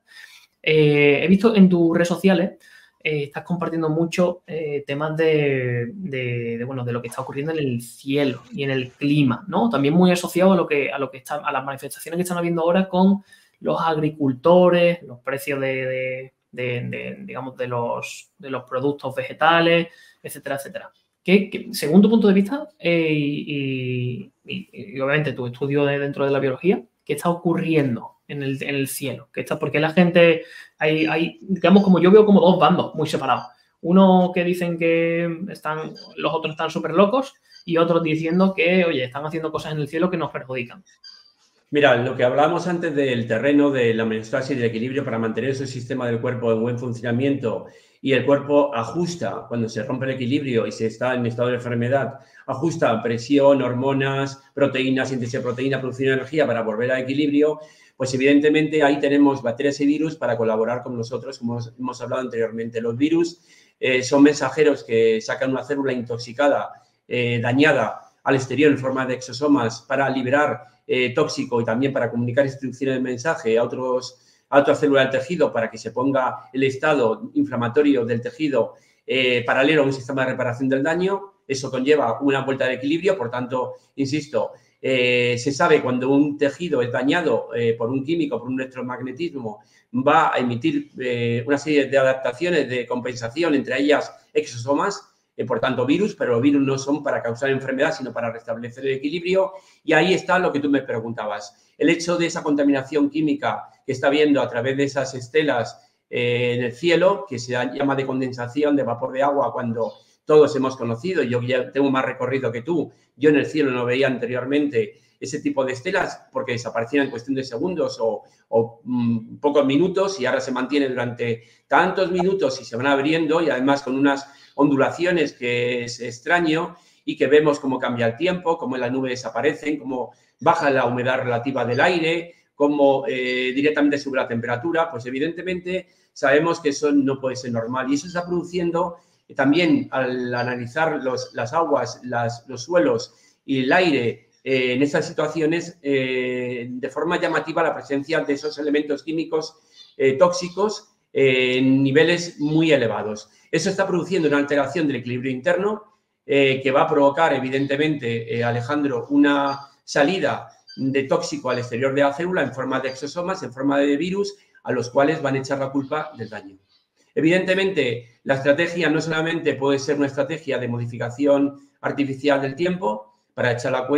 eh, he visto en tus redes sociales eh, estás compartiendo mucho eh, temas de, bueno, de lo que está ocurriendo en el cielo y en el clima, ¿no? También muy asociado a lo que, a lo que está, a las manifestaciones que están habiendo ahora con los agricultores, los precios de, digamos, de los, de los productos vegetales, etcétera, etcétera. Que, según tu punto de vista eh, y, obviamente tu estudio dentro de la biología, ¿qué está ocurriendo en el, en el cielo? ¿Qué está, porque la gente hay, hay, digamos, como yo veo como dos bandos muy separados. Uno que dicen que están, los otros están súper locos y otros diciendo que, oye, están haciendo cosas en el cielo que nos perjudican. Mira, lo que hablábamos antes del terreno de la homeostasis y del equilibrio para mantener ese sistema del cuerpo en buen funcionamiento y el cuerpo ajusta cuando se rompe el equilibrio y se está en estado de enfermedad, ajusta presión, hormonas, proteínas, síntesis de proteína, producción de energía para volver al equilibrio, pues evidentemente ahí tenemos bacterias y virus para colaborar con nosotros, como hemos hablado anteriormente. Los virus eh, son mensajeros que sacan una célula intoxicada, eh, dañada al exterior en forma de exosomas para liberar eh, tóxico y también para comunicar instrucciones de mensaje a otros a otra célula del tejido para que se ponga el estado inflamatorio del tejido paralelo a un sistema de reparación del daño. Eso conlleva una vuelta de equilibrio, por tanto, insisto, eh, se sabe cuando un tejido es dañado eh, por un químico, por un electromagnetismo, va a emitir eh, una serie de adaptaciones de compensación, entre ellas exosomas, por tanto virus, pero los virus no son para causar enfermedad, sino para restablecer el equilibrio. Y ahí está lo que tú me preguntabas. El hecho de esa contaminación química que está viendo a través de esas estelas en el cielo, que se llama de condensación de vapor de agua cuando todos hemos conocido, yo ya tengo más recorrido que tú, yo en el cielo no veía anteriormente ese tipo de estelas porque desaparecían en cuestión de segundos o, mm, pocos minutos y ahora se mantiene durante tantos minutos y se van abriendo y además con unas ondulaciones que es extraño y que vemos cómo cambia el tiempo, cómo las nubes desaparecen, cómo baja la humedad relativa del aire, cómo eh, directamente sube la temperatura, pues evidentemente sabemos que eso no puede ser normal y eso está produciendo también al analizar las aguas, los suelos y el aire eh, en estas situaciones, eh, de forma llamativa la presencia de esos elementos químicos eh, tóxicos en niveles muy elevados. Eso está produciendo una alteración del equilibrio interno que va a provocar, evidentemente, Alejandro, una salida de tóxico al exterior de la célula en forma de exosomas, en forma de virus, a los cuales van a echar la culpa del daño. Evidentemente, la estrategia no solamente puede ser una estrategia de modificación artificial del tiempo para echar la,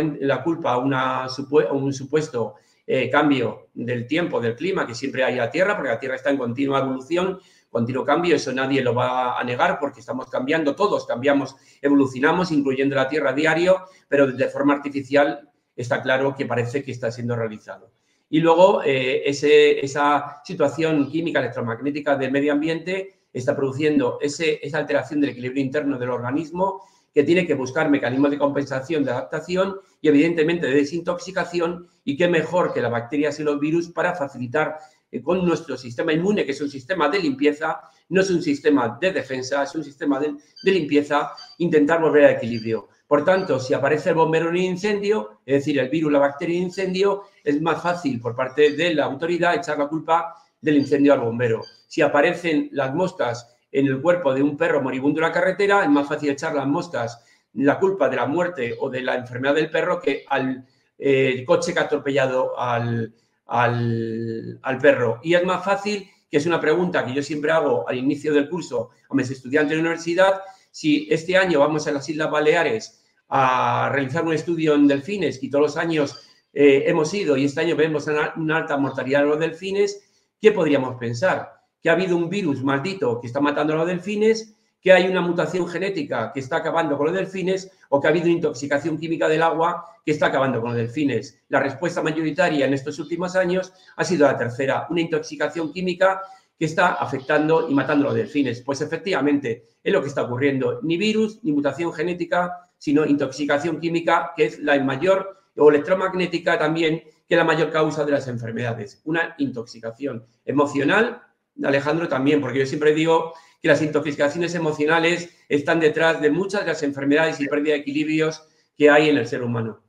culpa a, un supuesto eh, cambio del tiempo, del clima que siempre hay a la Tierra, porque la Tierra está en continua evolución, continuo cambio, eso nadie lo va a negar porque estamos cambiando, todos cambiamos, evolucionamos, incluyendo la Tierra a diario, pero de forma artificial está claro que parece que está siendo realizado. Y luego eh, esa situación química electromagnética del medio ambiente está produciendo esa alteración del equilibrio interno del organismo que tiene que buscar mecanismos de compensación, de adaptación y evidentemente de desintoxicación y qué mejor que las bacterias y los virus para facilitar eh, con nuestro sistema inmune, que es un sistema de limpieza, no es un sistema de defensa, es un sistema de, de limpieza, intentar volver al equilibrio. Por tanto, si aparece el bombero en un incendio, es decir, el virus, la bacteria en incendio, es más fácil por parte de la autoridad echar la culpa del incendio al bombero. Si aparecen las moscas en el cuerpo de un perro moribundo en la carretera, es más fácil echar las moscas la culpa de la muerte o de la enfermedad del perro que al eh, coche que ha atropellado al, al, perro. Y es más fácil, que es una pregunta que yo siempre hago al inicio del curso a mis estudiantes de universidad, si este año vamos a las Islas Baleares a realizar un estudio en delfines y todos los años eh, hemos ido y este año vemos una, alta mortalidad de los delfines, ¿qué podríamos pensar? Que ha habido un virus maldito que está matando a los delfines, que hay una mutación genética que está acabando con los delfines o que ha habido intoxicación química del agua que está acabando con los delfines. La respuesta mayoritaria en estos últimos años ha sido la tercera, una intoxicación química que está afectando y matando a los delfines. Pues efectivamente es lo que está ocurriendo. Ni virus, ni mutación genética, sino intoxicación química, que es la mayor, o electromagnética también, que es la mayor causa de las enfermedades. Una intoxicación emocional, Alejandro también, porque yo siempre digo que las intoxicaciones emocionales están detrás de muchas de las enfermedades y pérdida de equilibrios que hay en el ser humano.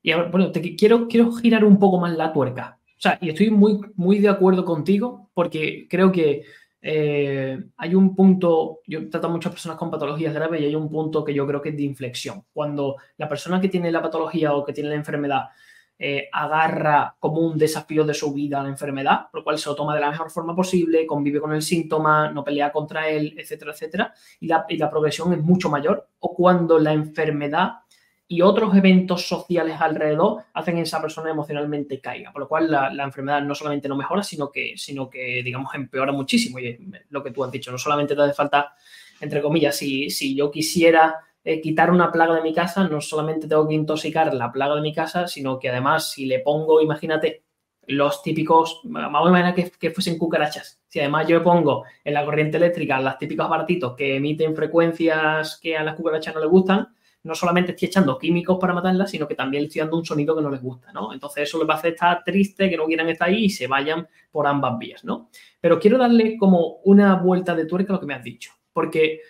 Y ahora, bueno, te quiero, quiero girar un poco más la tuerca. O sea, y estoy muy, muy de acuerdo contigo porque creo que eh, hay un punto, yo trato a muchas personas con patologías graves y hay un punto que yo creo que es de inflexión. Cuando la persona que tiene la patología o que tiene la enfermedad eh, agarra como un desafío de su vida la enfermedad, por lo cual se lo toma de la mejor forma posible, convive con el síntoma, no pelea contra él, etcétera, etcétera, y la, y la progresión es mucho mayor, o cuando la enfermedad y otros eventos sociales alrededor hacen que esa persona emocionalmente caiga. Por lo cual la, enfermedad no solamente no mejora, sino que, sino que, digamos, empeora muchísimo. Y lo que tú has dicho, no solamente te hace falta, entre comillas, si, si yo quisiera eh, quitar una plaga de mi casa, no solamente tengo que intoxicar la plaga de mi casa, sino que además si le pongo, imagínate, los típicos, vamos a imaginar que, que, fuesen cucarachas. Si además yo pongo en la corriente eléctrica las típicos aparatitos que emiten frecuencias que a las cucarachas no les gustan, no solamente estoy echando químicos para matarlas, sino que también estoy dando un sonido que no les gusta, ¿no? Entonces eso les va a hacer estar triste, que no quieran estar ahí y se vayan por ambas vías, ¿no? Pero quiero darle como una vuelta de tuerca a lo que me has dicho, porque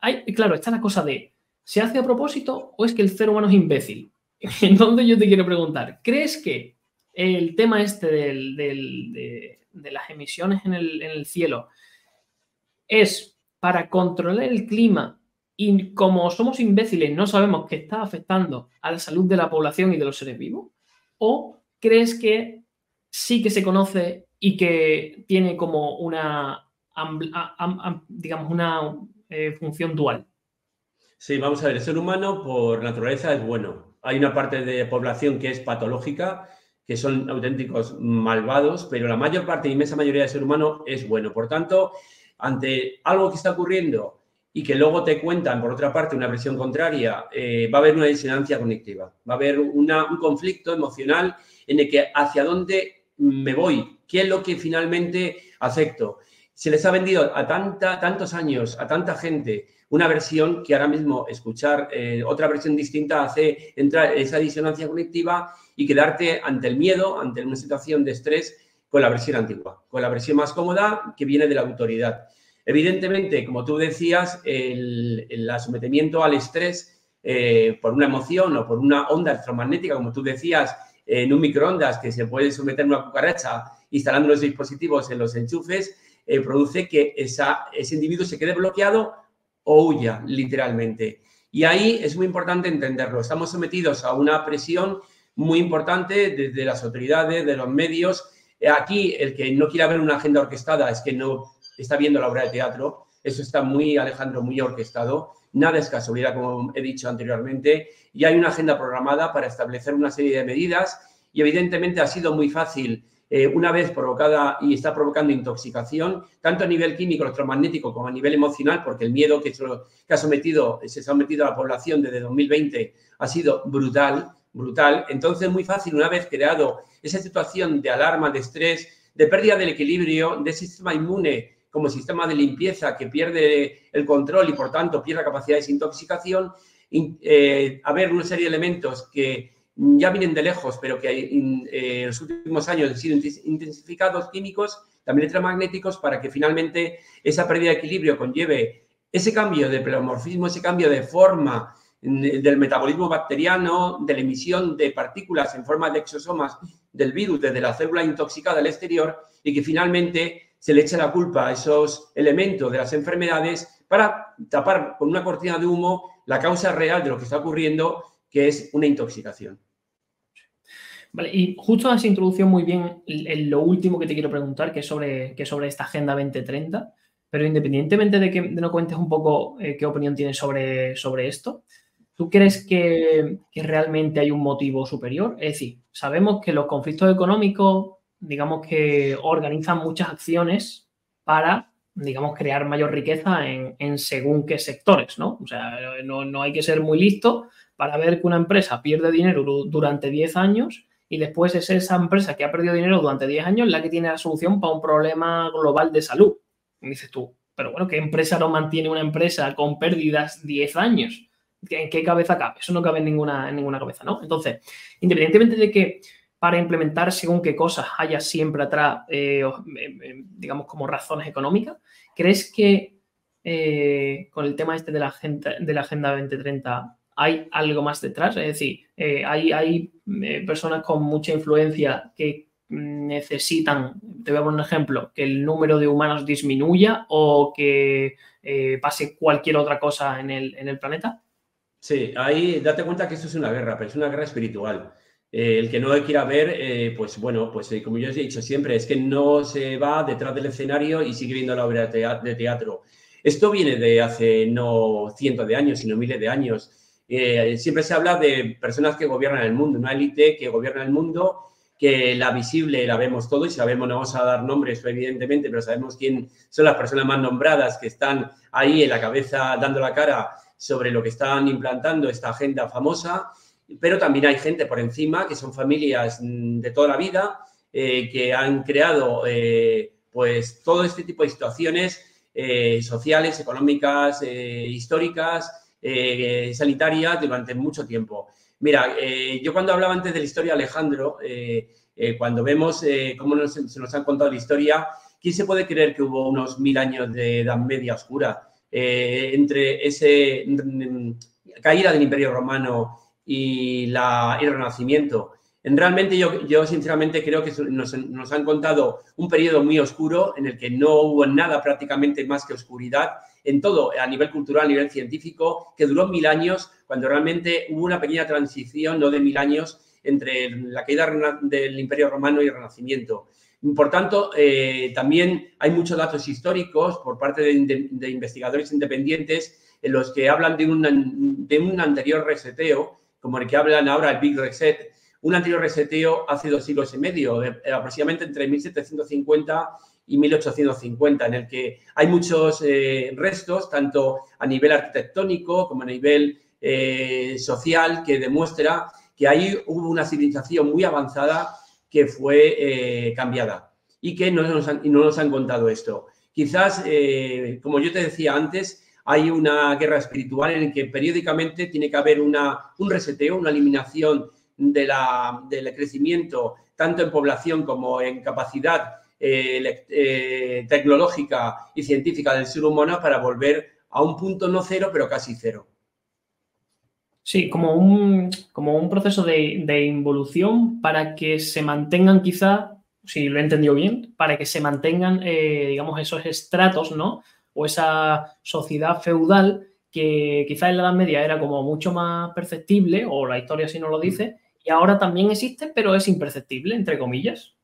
hay, claro, está la cosa de, ¿se hace a propósito o es que el ser humano es imbécil? Entonces yo te quiero preguntar, ¿crees que el tema este de, las emisiones en el cielo es para controlar el clima y como somos imbéciles, no sabemos que está afectando a la salud de la población y de los seres vivos. ¿O crees que sí que se conoce y que tiene como una, digamos, una eh, función dual? Sí, vamos a ver, el ser humano por naturaleza es bueno. Hay una parte de población que es patológica, que son auténticos malvados, pero la mayor parte, inmensa mayoría del ser humano es bueno. Por tanto, ante algo que está ocurriendo y que luego te cuentan, por otra parte, una versión contraria, eh, va a haber una disonancia cognitiva, va a haber un conflicto emocional en el que hacia dónde me voy, qué es lo que finalmente acepto. Se les ha vendido a tantos años, a tanta gente, una versión que ahora mismo escuchar eh, otra versión distinta hace entrar esa disonancia cognitiva y quedarte ante el miedo, ante una situación de estrés con la versión antigua, con la versión más cómoda que viene de la autoridad. Evidentemente, como tú decías, el, sometimiento al estrés eh, por una emoción o por una onda electromagnética, como tú decías, en un microondas que se puede someter una cucaracha instalando los dispositivos en los enchufes, eh, produce que ese individuo se quede bloqueado o huya, literalmente. Y ahí es muy importante entenderlo. Estamos sometidos a una presión muy importante desde las autoridades, de los medios. Aquí, el que no quiera ver una agenda orquestada es que no está viendo la obra de teatro. Eso está muy, Alejandro, muy orquestado. Nada es como he dicho anteriormente. Y hay una agenda programada para establecer una serie de medidas. Y evidentemente ha sido muy fácil eh, una vez provocada y está provocando intoxicación, tanto a nivel químico, electromagnético, como a nivel emocional, porque el miedo que, que ha sometido, se ha sometido a la población desde 2020 ha sido brutal, brutal. Entonces, muy fácil, una vez creado esa situación de alarma, de estrés, de pérdida del equilibrio, de sistema inmune como sistema de limpieza que pierde el control y, por tanto, pierde capacidad de desintoxicación, eh, haber una serie de elementos que ya vienen de lejos, pero que eh, en los últimos años han sido intensificados químicos, también electromagnéticos, para que finalmente esa pérdida de equilibrio conlleve ese cambio de pleomorfismo, ese cambio de forma del metabolismo bacteriano, de la emisión de partículas en forma de exosomas del virus desde la célula intoxicada al exterior y que finalmente se le echa la culpa a esos elementos de las enfermedades para tapar con una cortina de humo la causa real de lo que está ocurriendo, que es una intoxicación. Vale, y justo has introducido muy bien en lo último que te quiero preguntar, que es sobre, que sobre esta Agenda 2030. Pero independientemente de que no cuentes un poco eh, qué opinión tienes sobre, sobre esto, ¿tú crees que, que, realmente hay un motivo superior? Es decir, sabemos que los conflictos económicos, digamos que organizan muchas acciones para, digamos, crear mayor riqueza en, en según qué sectores, ¿no? O sea, no, no hay que ser muy listo para ver que una empresa pierde dinero durante 10 años y después es esa empresa que ha perdido dinero durante 10 años la que tiene la solución para un problema global de salud. Y dices tú, pero bueno, ¿qué empresa no mantiene una empresa con pérdidas 10 años? ¿En qué cabeza cabe? Eso no cabe en ninguna, en ninguna cabeza, ¿no? Entonces, independientemente de que para implementar según qué cosas haya siempre atrás, eh, eh, digamos, como razones económicas, ¿crees que eh, con el tema este de la, agenda, de la Agenda 2030 hay algo más detrás. Es decir, eh, hay, hay eh, personas con mucha influencia que necesitan, te voy a poner un ejemplo, que el número de humanos disminuya o que eh, pase cualquier otra cosa en el, en el, planeta? Sí, ahí date cuenta que esto es una guerra, pero es una guerra espiritual. El que no quiera ver, pues bueno, pues como yo os he dicho siempre, es que no se va detrás del escenario y sigue viendo la obra de teatro. Esto viene de hace no cientos de años, sino miles de años eh, siempre se habla de personas que gobiernan el mundo, una élite que gobierna el mundo, que la visible la vemos todo y sabemos, no vamos a dar nombres evidentemente, pero sabemos quién son las personas más nombradas que están ahí en la cabeza dando la cara sobre lo que están implantando esta agenda famosa, pero también hay gente por encima que son familias mm, de toda la vida eh, que han creado eh, pues todo este tipo de situaciones sociales, económicas, históricas, eh, sanitarias durante mucho tiempo. Mira, eh, yo cuando hablaba antes de la historia, Alejandro, eh, cuando vemos cómo se nos han contado la historia, ¿quién se puede creer que hubo unos mil años de Edad Media oscura entre ese mm, caída del Imperio Romano y, la, el Renacimiento? Realmente yo, sinceramente creo que nos, han contado un periodo muy oscuro en el que no hubo nada prácticamente más que oscuridad en todo, a nivel cultural, a nivel científico, que duró mil años, cuando realmente hubo una pequeña transición, no de mil años, entre la caída del Imperio Romano y el Renacimiento. Por tanto, eh, también hay muchos datos históricos por parte de, investigadores independientes en los que hablan de de un anterior reseteo, como el que hablan ahora el Big Reset, un anterior reseteo hace dos siglos y medio, aproximadamente entre 1750 y 1850, en el que hay muchos eh, restos, tanto a nivel arquitectónico como a nivel eh, social, que demuestra que ahí hubo una civilización muy avanzada que fue eh, cambiada y que no nos han contado esto. Quizás, como yo te decía antes, hay una guerra espiritual en la que periódicamente tiene que haber una, un reseteo, una eliminación de la, del crecimiento, tanto en población como en capacidad eh, eh, tecnológica y científica del ser humano para volver a un punto no cero, pero casi cero. Sí, como un, como un proceso de, involución para que se mantengan quizá, si lo he entendido bien, para que se mantengan, eh, digamos, esos estratos, ¿no? O esa sociedad feudal que quizá en la Edad Media era como mucho más perceptible, o la historia si no lo dice, y ahora también existe, pero es imperceptible, entre comillas.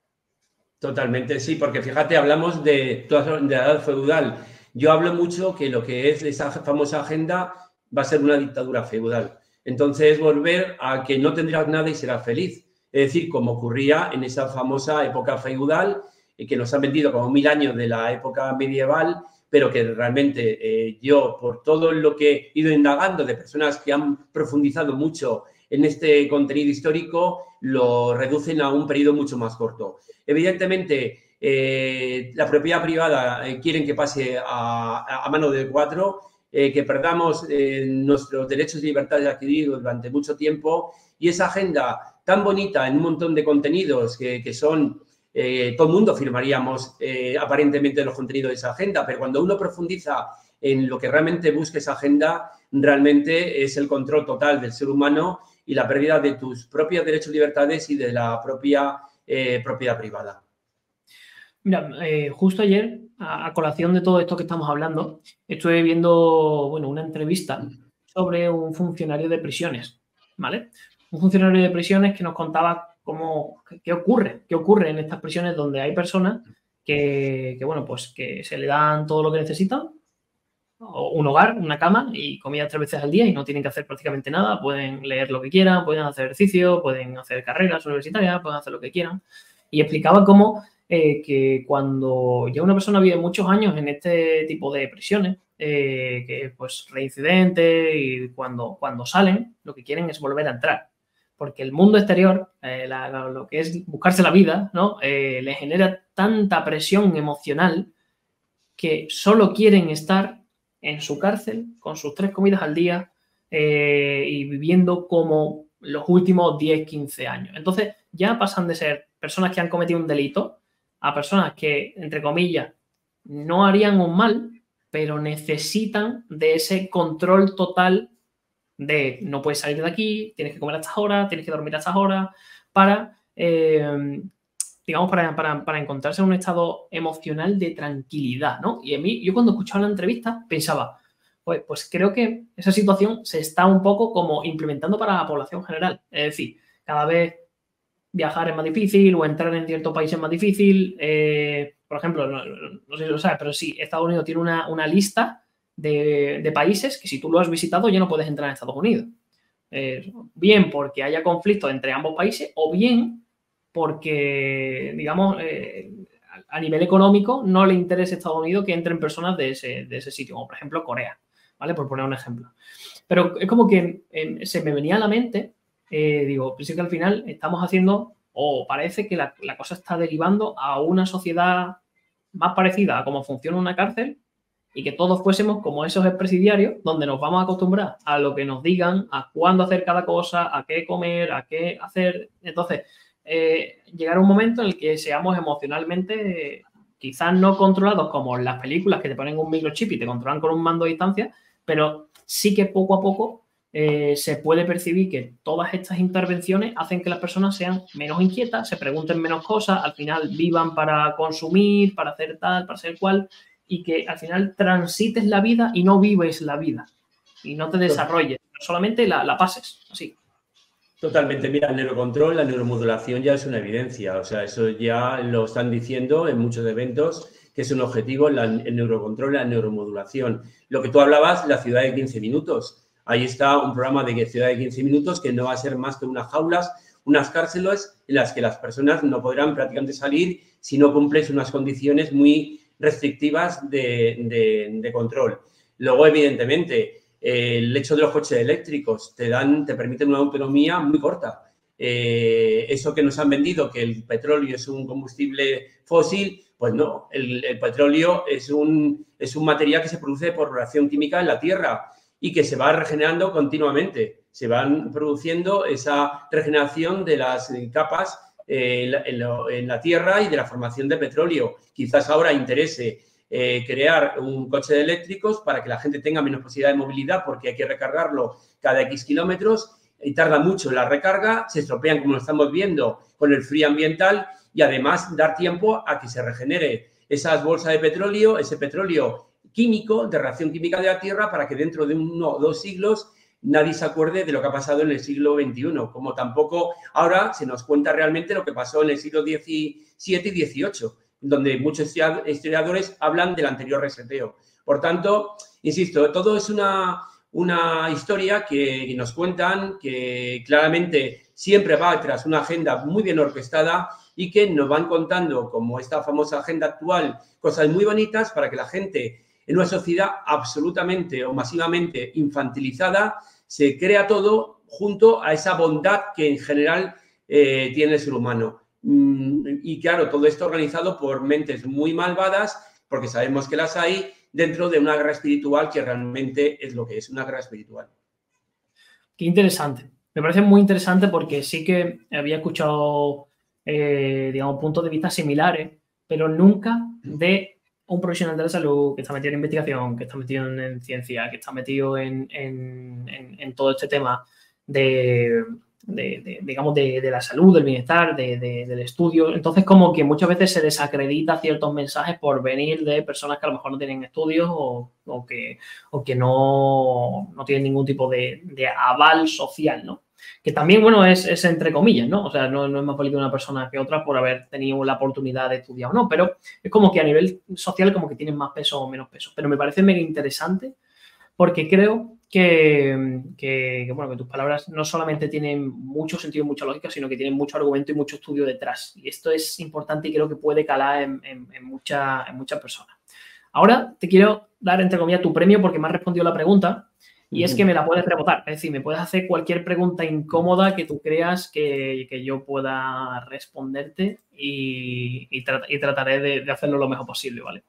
Totalmente, sí, porque fíjate, hablamos de, de la edad feudal. Yo hablo mucho que lo que es esa famosa agenda va a ser una dictadura feudal. Entonces, volver a que no tendrás nada y serás feliz. Es decir, como ocurría en esa famosa época feudal, y que nos han vendido como mil años de la época medieval, pero que realmente eh, yo, por todo lo que he ido indagando de personas que han profundizado mucho en este contenido histórico, lo reducen a un periodo mucho más corto. Evidentemente, eh, la propiedad privada eh, quieren que pase a, mano de cuatro, que perdamos nuestros derechos y libertades adquiridos durante mucho tiempo y esa agenda tan bonita en un montón de contenidos que, son, eh, todo el mundo firmaríamos eh, aparentemente los contenidos de esa agenda, pero cuando uno profundiza en lo que realmente busca esa agenda, realmente es el control total del ser humano y la pérdida de tus propios derechos y libertades y de la propia eh, propiedad privada. Mira, justo ayer, a, colación de todo esto que estamos hablando, estuve viendo bueno, una entrevista sobre un funcionario de prisiones, ¿vale? un funcionario de prisiones que nos contaba cómo, qué ocurre, qué ocurre en estas prisiones donde hay personas que, bueno, pues que se le dan todo lo que necesitan, un hogar, una cama y comida tres veces al día y no tienen que hacer prácticamente nada, pueden leer lo que quieran, pueden hacer ejercicio, pueden hacer carreras universitarias, pueden hacer lo que quieran. Y explicaba cómo eh, que cuando ya una persona vive muchos años en este tipo de prisiones, eh, que pues reincidente y cuando, cuando salen, lo que quieren es volver a entrar porque el mundo exterior, eh, lo que es buscarse la vida, ¿no? Eh, le genera tanta presión emocional que solo quieren estar en su cárcel con sus tres comidas al día eh, y viviendo como los últimos 10, 15 años. Entonces ya pasan de ser personas que han cometido un delito a personas que, entre comillas, no harían un mal, pero necesitan de ese control total de no puedes salir de aquí, tienes que comer a estas horas, tienes que dormir a estas horas, para, eh, digamos, para, para, encontrarse en un estado emocional de tranquilidad, ¿no? Y a mí, yo cuando escuchaba la entrevista pensaba, pues, pues creo que esa situación se está un poco como implementando para la población general. Es decir, cada vez viajar es más difícil o entrar en cierto país es más difícil. Eh, por ejemplo, no, sé si lo sabes, pero sí, Estados Unidos tiene una, una lista de, países que si tú lo has visitado ya no puedes entrar en Estados Unidos. bien porque haya conflicto entre ambos países o bien porque, digamos, eh, a nivel económico no le interesa a Estados Unidos que entren personas de ese, de ese sitio, como por ejemplo Corea, ¿vale? Por poner un ejemplo. Pero es como que se me venía a la mente, eh, digo, pues que al final estamos haciendo, o parece que la cosa está derivando a una sociedad más parecida a cómo funciona una cárcel y que todos fuésemos como esos expresidiarios donde nos vamos a acostumbrar a lo que nos digan, a cuándo hacer cada cosa, a qué comer, a qué hacer. Entonces, eh, llegar a un momento en el que seamos emocionalmente quizás no controlados como las películas que te ponen un microchip y te controlan con un mando a distancia, pero sí que poco a poco eh, se puede percibir que todas estas intervenciones hacen que las personas sean menos inquietas, se pregunten menos cosas, al final vivan para consumir, para hacer tal, para hacer cual, y que al final transites la vida y no vives la vida y no te desarrolles, solamente la, pases, así. Totalmente, mira, el neurocontrol, la neuromodulación ya es una evidencia, o sea, eso ya lo están diciendo en muchos eventos, que es un objetivo el neurocontrol, la neuromodulación. Lo que tú hablabas, la ciudad de 15 minutos, ahí está un programa de ciudad de 15 minutos que no va a ser más que unas jaulas, unas cárceles en las que las personas no podrán prácticamente salir si no cumples unas condiciones muy restrictivas de, control. Luego, evidentemente, el hecho de los coches eléctricos te dan, te permiten una autonomía muy corta. Eh, eso que nos han vendido, que el petróleo es un combustible fósil, pues no, el, petróleo es un, es un material que se produce por reacción química en la Tierra y que se va regenerando continuamente. Se van produciendo esa regeneración de las capas en, la, tierra y de la formación de petróleo. Quizás ahora interese eh, crear un coche de eléctricos para que la gente tenga menos posibilidad de movilidad porque hay que recargarlo cada X kilómetros y tarda mucho la recarga, se estropean como lo estamos viendo con el frío ambiental y además dar tiempo a que se regenere esas bolsas de petróleo, ese petróleo químico, de reacción química de la Tierra, para que dentro de uno o dos siglos nadie se acuerde de lo que ha pasado en el siglo XXI, como tampoco ahora se nos cuenta realmente lo que pasó en el siglo XVII y XVIII, donde muchos historiadores hablan del anterior reseteo. Por tanto, insisto, todo es una, una historia que nos cuentan, que claramente siempre va tras una agenda muy bien orquestada y que nos van contando, como esta famosa agenda actual, cosas muy bonitas para que la gente en una sociedad absolutamente o masivamente infantilizada se crea todo junto a esa bondad que en general eh, tiene el ser humano. Mm, y claro, todo esto organizado por mentes muy malvadas, porque sabemos que las hay, dentro de una guerra espiritual que realmente es lo que es, una guerra espiritual. Qué interesante. Me parece muy interesante porque sí que había escuchado, eh, digamos, puntos de vista similares, pero nunca de un profesional de la salud que está metido en investigación, que está metido en, ciencia, que está metido en, todo este tema de, digamos, de, la salud, del bienestar, del estudio. Entonces, como que muchas veces se desacredita ciertos mensajes por venir de personas que a lo mejor no tienen estudios o, que, o que no, no tienen ningún tipo de, aval social, ¿no? Que también, bueno, es, entre comillas, ¿no? O sea, no, es más político una persona que otra por haber tenido la oportunidad de estudiar o no, pero es como que a nivel social como que tienen más peso o menos peso. Pero me parece mega interesante porque creo que, bueno, que tus palabras no solamente tienen mucho sentido y mucha lógica, sino que tienen mucho argumento y mucho estudio detrás. Y esto es importante y creo que puede calar en, en, en muchas personas. Ahora te quiero dar, entre comillas, tu premio porque me has respondido la pregunta y es que me la puedes rebotar, es decir, me puedes hacer cualquier pregunta incómoda que tú creas que, yo pueda responderte y, trataré de, hacerlo lo mejor posible, ¿vale?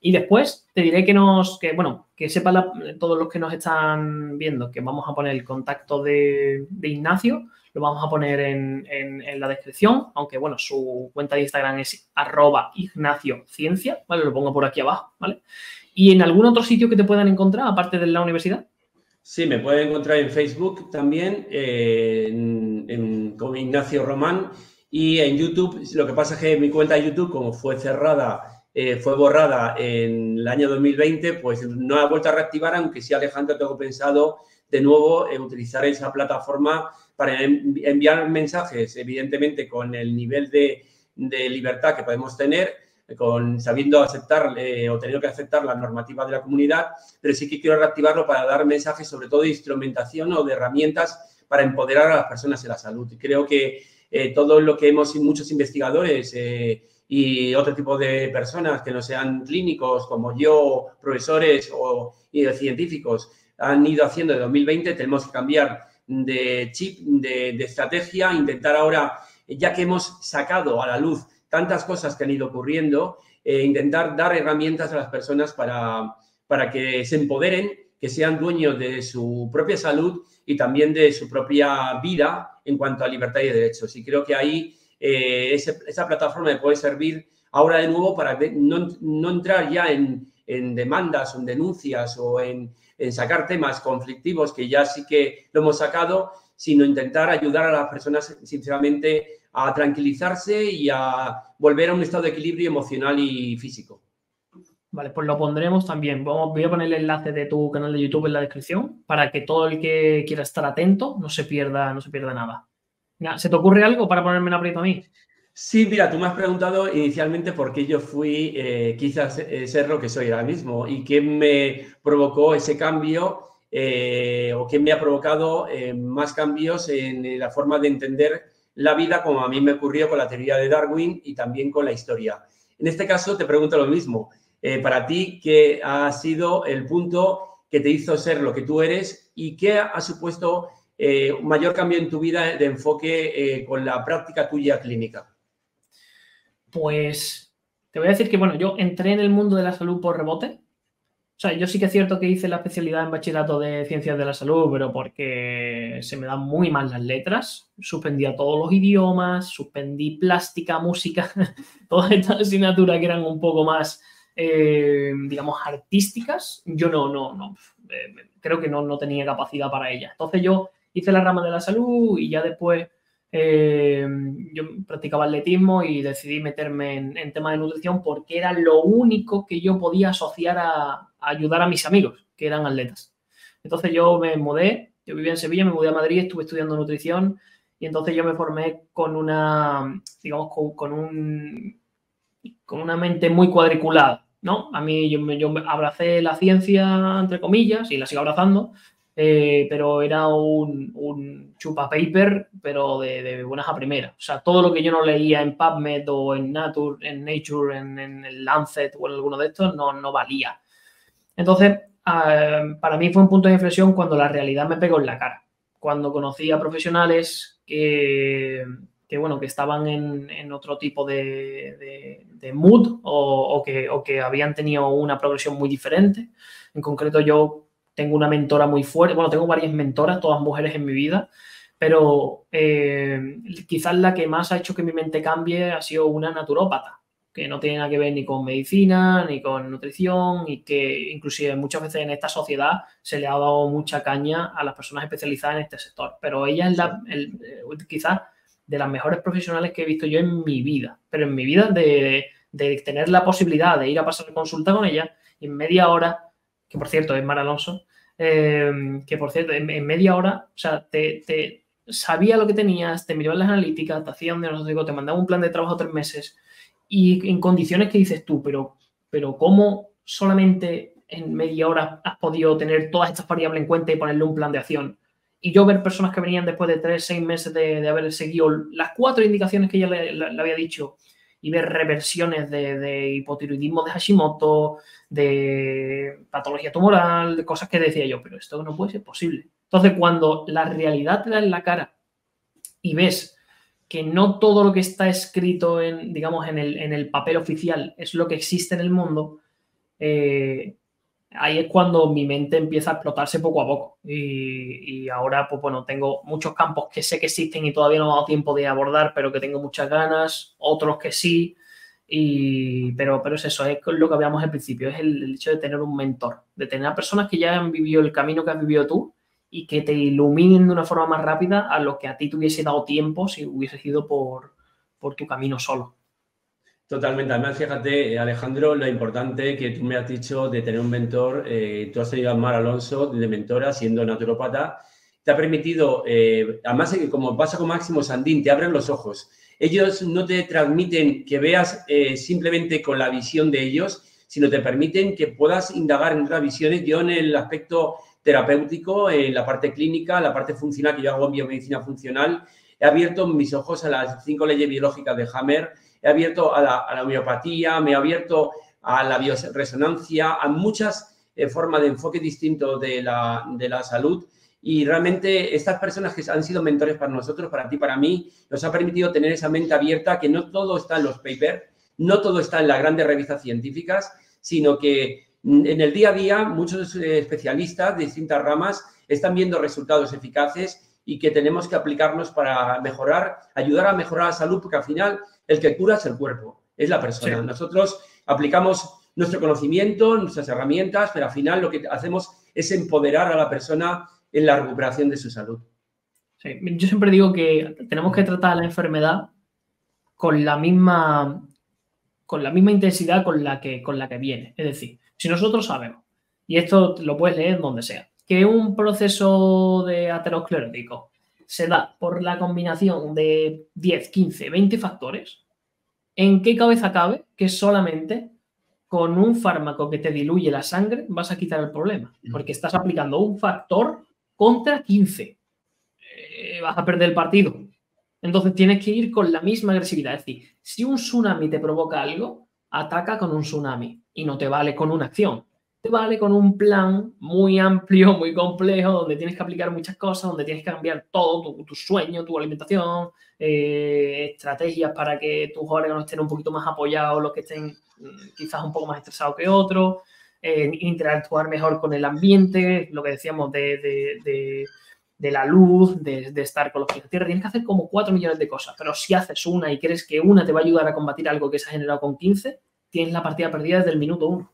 Y después te diré que nos, que bueno, que sepan todos los que nos están viendo que vamos a poner el contacto de, Ignacio, lo vamos a poner en, la descripción, aunque bueno, su cuenta de Instagram es arroba Ignacio Ciencia, ¿vale? Lo pongo por aquí abajo, ¿vale? ¿Y en algún otro sitio que te puedan encontrar, aparte de la universidad? Sí, me pueden encontrar en Facebook también, eh, Ignacio Román, y en YouTube. Lo que pasa es que mi cuenta de YouTube, como fue cerrada, eh, fue borrada en el año 2020, pues no ha vuelto a reactivar, aunque sí, Alejandro, tengo pensado de nuevo eh, utilizar esa plataforma para enviar mensajes, evidentemente con el nivel de libertad que podemos tener con, sabiendo aceptar eh, o teniendo que aceptar la normativa de la comunidad, pero sí que quiero reactivarlo para dar mensajes sobre todo de instrumentación o de herramientas para empoderar a las personas en la salud. Y creo que eh, todo lo que hemos, muchos investigadores eh, y otro tipo de personas que no sean clínicos como yo, profesores o científicos, han ido haciendo de 2020, tenemos que cambiar de chip, de, de estrategia, intentar ahora, ya que hemos sacado a la luz tantas cosas que han ido ocurriendo, eh, intentar dar herramientas a las personas para, para que se empoderen, que sean dueños de su propia salud y también de su propia vida en cuanto a libertad y derechos. Y creo que ahí eh, esa plataforma puede servir ahora de nuevo para no, no entrar ya en, en, demandas o en denuncias o en, en, sacar temas conflictivos que ya sí que lo hemos sacado, sino intentar ayudar a las personas sinceramente a tranquilizarse y a volver a un estado de equilibrio emocional y físico. Vale, pues lo pondremos también. voy a poner el enlace de tu canal de YouTube en la descripción para que todo el que quiera estar atento no se pierda, no se pierda nada. ¿Se te ocurre algo para ponerme en aprieto a mí? Sí, mira, tú me has preguntado inicialmente por qué yo fui eh, quizás eh, ser lo que soy ahora mismo y qué me provocó ese cambio eh, o qué me ha provocado más cambios en la forma de entender la vida como a mí me ocurrió con la teoría de Darwin y también con la historia. En este caso te pregunto lo mismo. Eh, para ti, ¿qué ha sido el punto que te hizo ser lo que tú eres y qué ha supuesto eh, un mayor cambio en tu vida de enfoque eh, con la práctica tuya clínica? Pues te voy a decir que, bueno, yo entré en el mundo de la salud por rebote. Sea, yo sí que es cierto que hice la especialidad en bachillerato de ciencias de la salud, pero porque se me dan muy mal las letras. Suspendía todos los idiomas, suspendí plástica, música, todas estas asignaturas que eran un poco más, eh, digamos, artísticas. Yo no, no, no, eh, creo que no, no tenía capacidad para ellas. Entonces yo hice la rama de la salud y ya después eh, yo practicaba atletismo y decidí meterme en, en temas de nutrición porque era lo único que yo podía asociar a, ayudar a mis amigos, que eran atletas. Entonces yo me mudé Yo vivía en Sevilla, me mudé a Madrid, estuve estudiando nutrición y entonces yo me formé con una, digamos, con, un, con una mente muy cuadriculada, ¿no? A mí yo, yo abracé la ciencia, entre comillas, y la sigo abrazando, eh, pero era un, un chupa paper, pero de, buenas a primeras. O sea, todo lo que yo no leía en PubMed o en Nature, en Nature, en, el Lancet o en alguno de estos, no, no valía. Entonces, ah, para mí fue un punto de inflexión cuando la realidad me pegó en la cara. Cuando conocí a profesionales que, que bueno, que estaban en, otro tipo de, de, mood o, o, que, o que habían tenido una progresión muy diferente. En concreto, yo tengo una mentora muy fuerte, bueno, tengo varias mentoras, todas mujeres en mi vida, pero eh, quizás la que más ha hecho que mi mente cambie ha sido una naturópata, que no tiene nada que ver ni con medicina, ni con nutrición, y que inclusive muchas veces en esta sociedad se le ha dado mucha caña a las personas especializadas en este sector, pero ella es la, el, eh, quizás de las mejores profesionales que he visto yo en mi vida, pero en mi vida de, de tener la posibilidad de ir a pasar consulta con ella y en media hora que por cierto es Mar Alonso, eh, que por cierto, en, media hora, o sea, te, sabía lo que tenías, te miraba las analíticas, te hacía un diagnóstico, te mandaba un plan de trabajo tres meses y en condiciones que dices tú, pero, pero ¿cómo solamente en media hora has podido tener todas estas variables en cuenta y ponerle un plan de acción? Y yo ver personas que venían después de tres, seis meses de, haber seguido las cuatro indicaciones que ella le había dicho y ver reversiones de, hipotiroidismo de Hashimoto, de patología tumoral, de cosas que decía yo, pero esto no puede ser posible. Entonces, cuando la realidad te da en la cara y ves que no todo lo que está escrito en, digamos, en el, en el papel oficial es lo que existe en el mundo, eh, ahí es cuando mi mente empieza a explotarse poco a poco. Y, ahora, pues bueno, tengo muchos campos que sé que existen y todavía no he dado tiempo de abordar, pero que tengo muchas ganas, otros que sí. Y, pero, pero es eso, es lo que habíamos al principio, es el, hecho de tener un mentor, de tener a personas que ya han vivido el camino que has vivido tú y que te iluminen de una forma más rápida a lo que a ti te hubiese dado tiempo si hubiese ido por, por tu camino solo. Totalmente. Además, fíjate, Alejandro, lo importante que tú me has dicho de tener un mentor. Eh, tú has tenido a Mar Alonso de mentora, siendo naturópata. Te ha permitido, eh, además, como pasa con Máximo Sandín, te abren los ojos. Ellos no te transmiten que veas eh, simplemente con la visión de ellos, sino te permiten que puedas indagar en otras visiones. Yo en el aspecto terapéutico, en la parte clínica, la parte funcional que yo hago en biomedicina funcional, he abierto mis ojos a las cinco leyes biológicas de Hammer he abierto a la, homeopatía, me he abierto a la bioresonancia, a muchas eh, formas de enfoque distinto de la, de la salud. Y realmente estas personas que han sido mentores para nosotros, para ti, para mí, nos ha permitido tener esa mente abierta, que no todo está en los papers, no todo está en las grandes revistas científicas, sino que en el día a día muchos eh, especialistas de distintas ramas están viendo resultados eficaces y que tenemos que aplicarnos para mejorar, ayudar a mejorar la salud, porque al final el que cura es el cuerpo, es la persona. Nosotros aplicamos nuestro conocimiento, nuestras herramientas, pero al final lo que hacemos es empoderar a la persona en la recuperación de su salud. Yo siempre digo que tenemos que tratar la enfermedad con la misma, con la misma intensidad con la, que, con la que viene. Es decir, si nosotros sabemos, y esto lo puedes leer donde sea, que un proceso de aterosclerótico se da por la combinación de 10, 15, 20 factores, ¿en qué cabeza cabe que solamente con un fármaco que te diluye la sangre vas a quitar el problema? Porque estás aplicando un factor contra 15. Eh, vas a perder el partido. Entonces tienes que ir con la misma agresividad. Es decir, si un tsunami te provoca algo, ataca con un tsunami y no te vale con una acción te vale con un plan muy amplio, muy complejo, donde tienes que aplicar muchas cosas, donde tienes que cambiar todo, tu, sueño, tu alimentación, eh, estrategias para que tus órganos estén un poquito más apoyados, los que estén mm, quizás un poco más estresados que otros, eh, interactuar mejor con el ambiente, lo que decíamos de, la luz, de, estar con los pies en tierra. Tienes que hacer como 4 millones de cosas, pero si haces una y crees que una te va a ayudar a combatir algo que se ha generado con 15, tienes la partida perdida desde el minuto 1.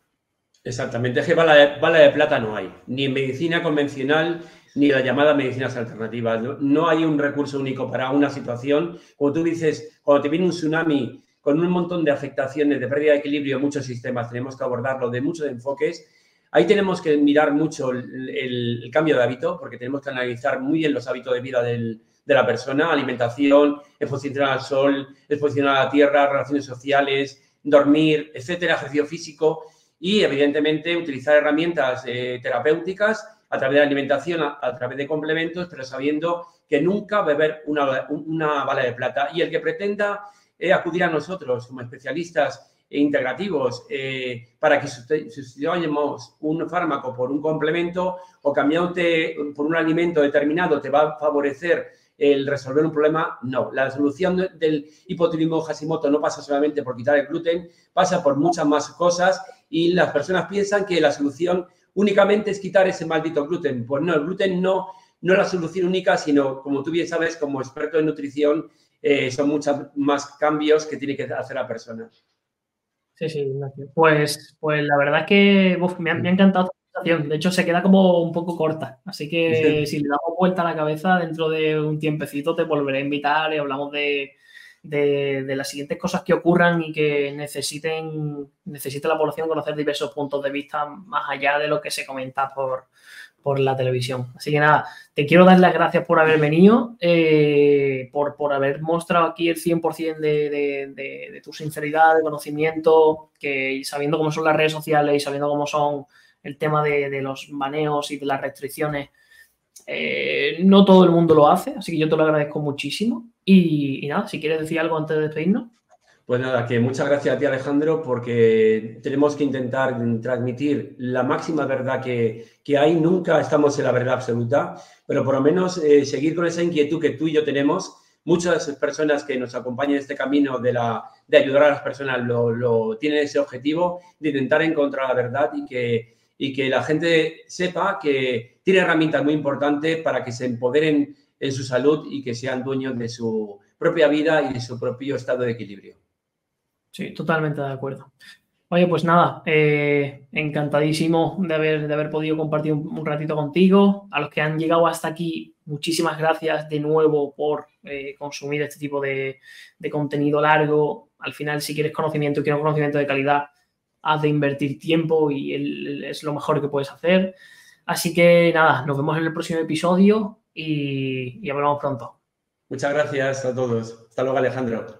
Exactamente, es que bala de, plata no hay, ni en medicina convencional ni la llamada medicinas alternativas. No, hay un recurso único para una situación. Como tú dices, cuando te viene un tsunami con un montón de afectaciones, de pérdida de equilibrio en muchos sistemas, tenemos que abordarlo de muchos enfoques. Ahí tenemos que mirar mucho el, cambio de hábito, porque tenemos que analizar muy bien los hábitos de vida de la persona, alimentación, exposición al sol, exposición a la tierra, relaciones sociales, dormir, etcétera, ejercicio físico y, evidentemente, utilizar herramientas eh, terapéuticas a través de alimentación, a, través de complementos, pero sabiendo que nunca beber una, una bala de plata. Y el que pretenda eh, acudir a nosotros como especialistas integrativos eh, para que sustituyamos un fármaco por un complemento o cambiándote por un alimento determinado te va a favorecer el resolver un problema, no. La solución del hipotiroidismo Hashimoto no pasa solamente por quitar el gluten, pasa por muchas más cosas y las personas piensan que la solución únicamente es quitar ese maldito gluten. Pues no, el gluten no, no es la solución única, sino, como tú bien sabes, como experto en nutrición, eh, son muchos más cambios que tiene que hacer la persona. Sí, sí, Pues, pues la verdad es que me, ha, encantado esta presentación. De hecho, se queda como un poco corta. Así que si le damos vuelta a la cabeza, dentro de un tiempecito te volveré a invitar y hablamos de, las siguientes cosas que ocurran y que necesiten, necesite la población conocer diversos puntos de vista más allá de lo que se comenta por, por la televisión. Así que nada, te quiero dar las gracias por haber venido, eh, por, por, haber mostrado aquí el 100% de, tu sinceridad, de conocimiento, que sabiendo cómo son las redes sociales y sabiendo cómo son el tema de, los baneos y de las restricciones, eh, no todo el mundo lo hace, así que yo te lo agradezco muchísimo. Y, y nada, si quieres decir algo antes de despedirnos. Pues nada, que muchas gracias a ti Alejandro porque tenemos que intentar transmitir la máxima verdad que, hay. Nunca estamos en la verdad absoluta, pero por lo menos eh, seguir con esa inquietud que tú y yo tenemos. Muchas personas que nos acompañan en este camino de, la, de ayudar a las personas lo, tienen ese objetivo de intentar encontrar la verdad y que, y que la gente sepa que tiene herramientas muy importantes para que se empoderen en su salud y que sean dueños de su propia vida y de su propio estado de equilibrio. Sí, totalmente de acuerdo. Oye, pues nada, eh, encantadísimo de haber, de haber podido compartir un, ratito contigo. A los que han llegado hasta aquí, muchísimas gracias de nuevo por eh, consumir este tipo de, contenido largo. Al final, si quieres conocimiento quieres conocimiento de calidad, has de invertir tiempo y es lo mejor que puedes hacer. Así que nada, nos vemos en el próximo episodio y, y hablamos pronto. Muchas gracias a todos. Hasta luego, Alejandro.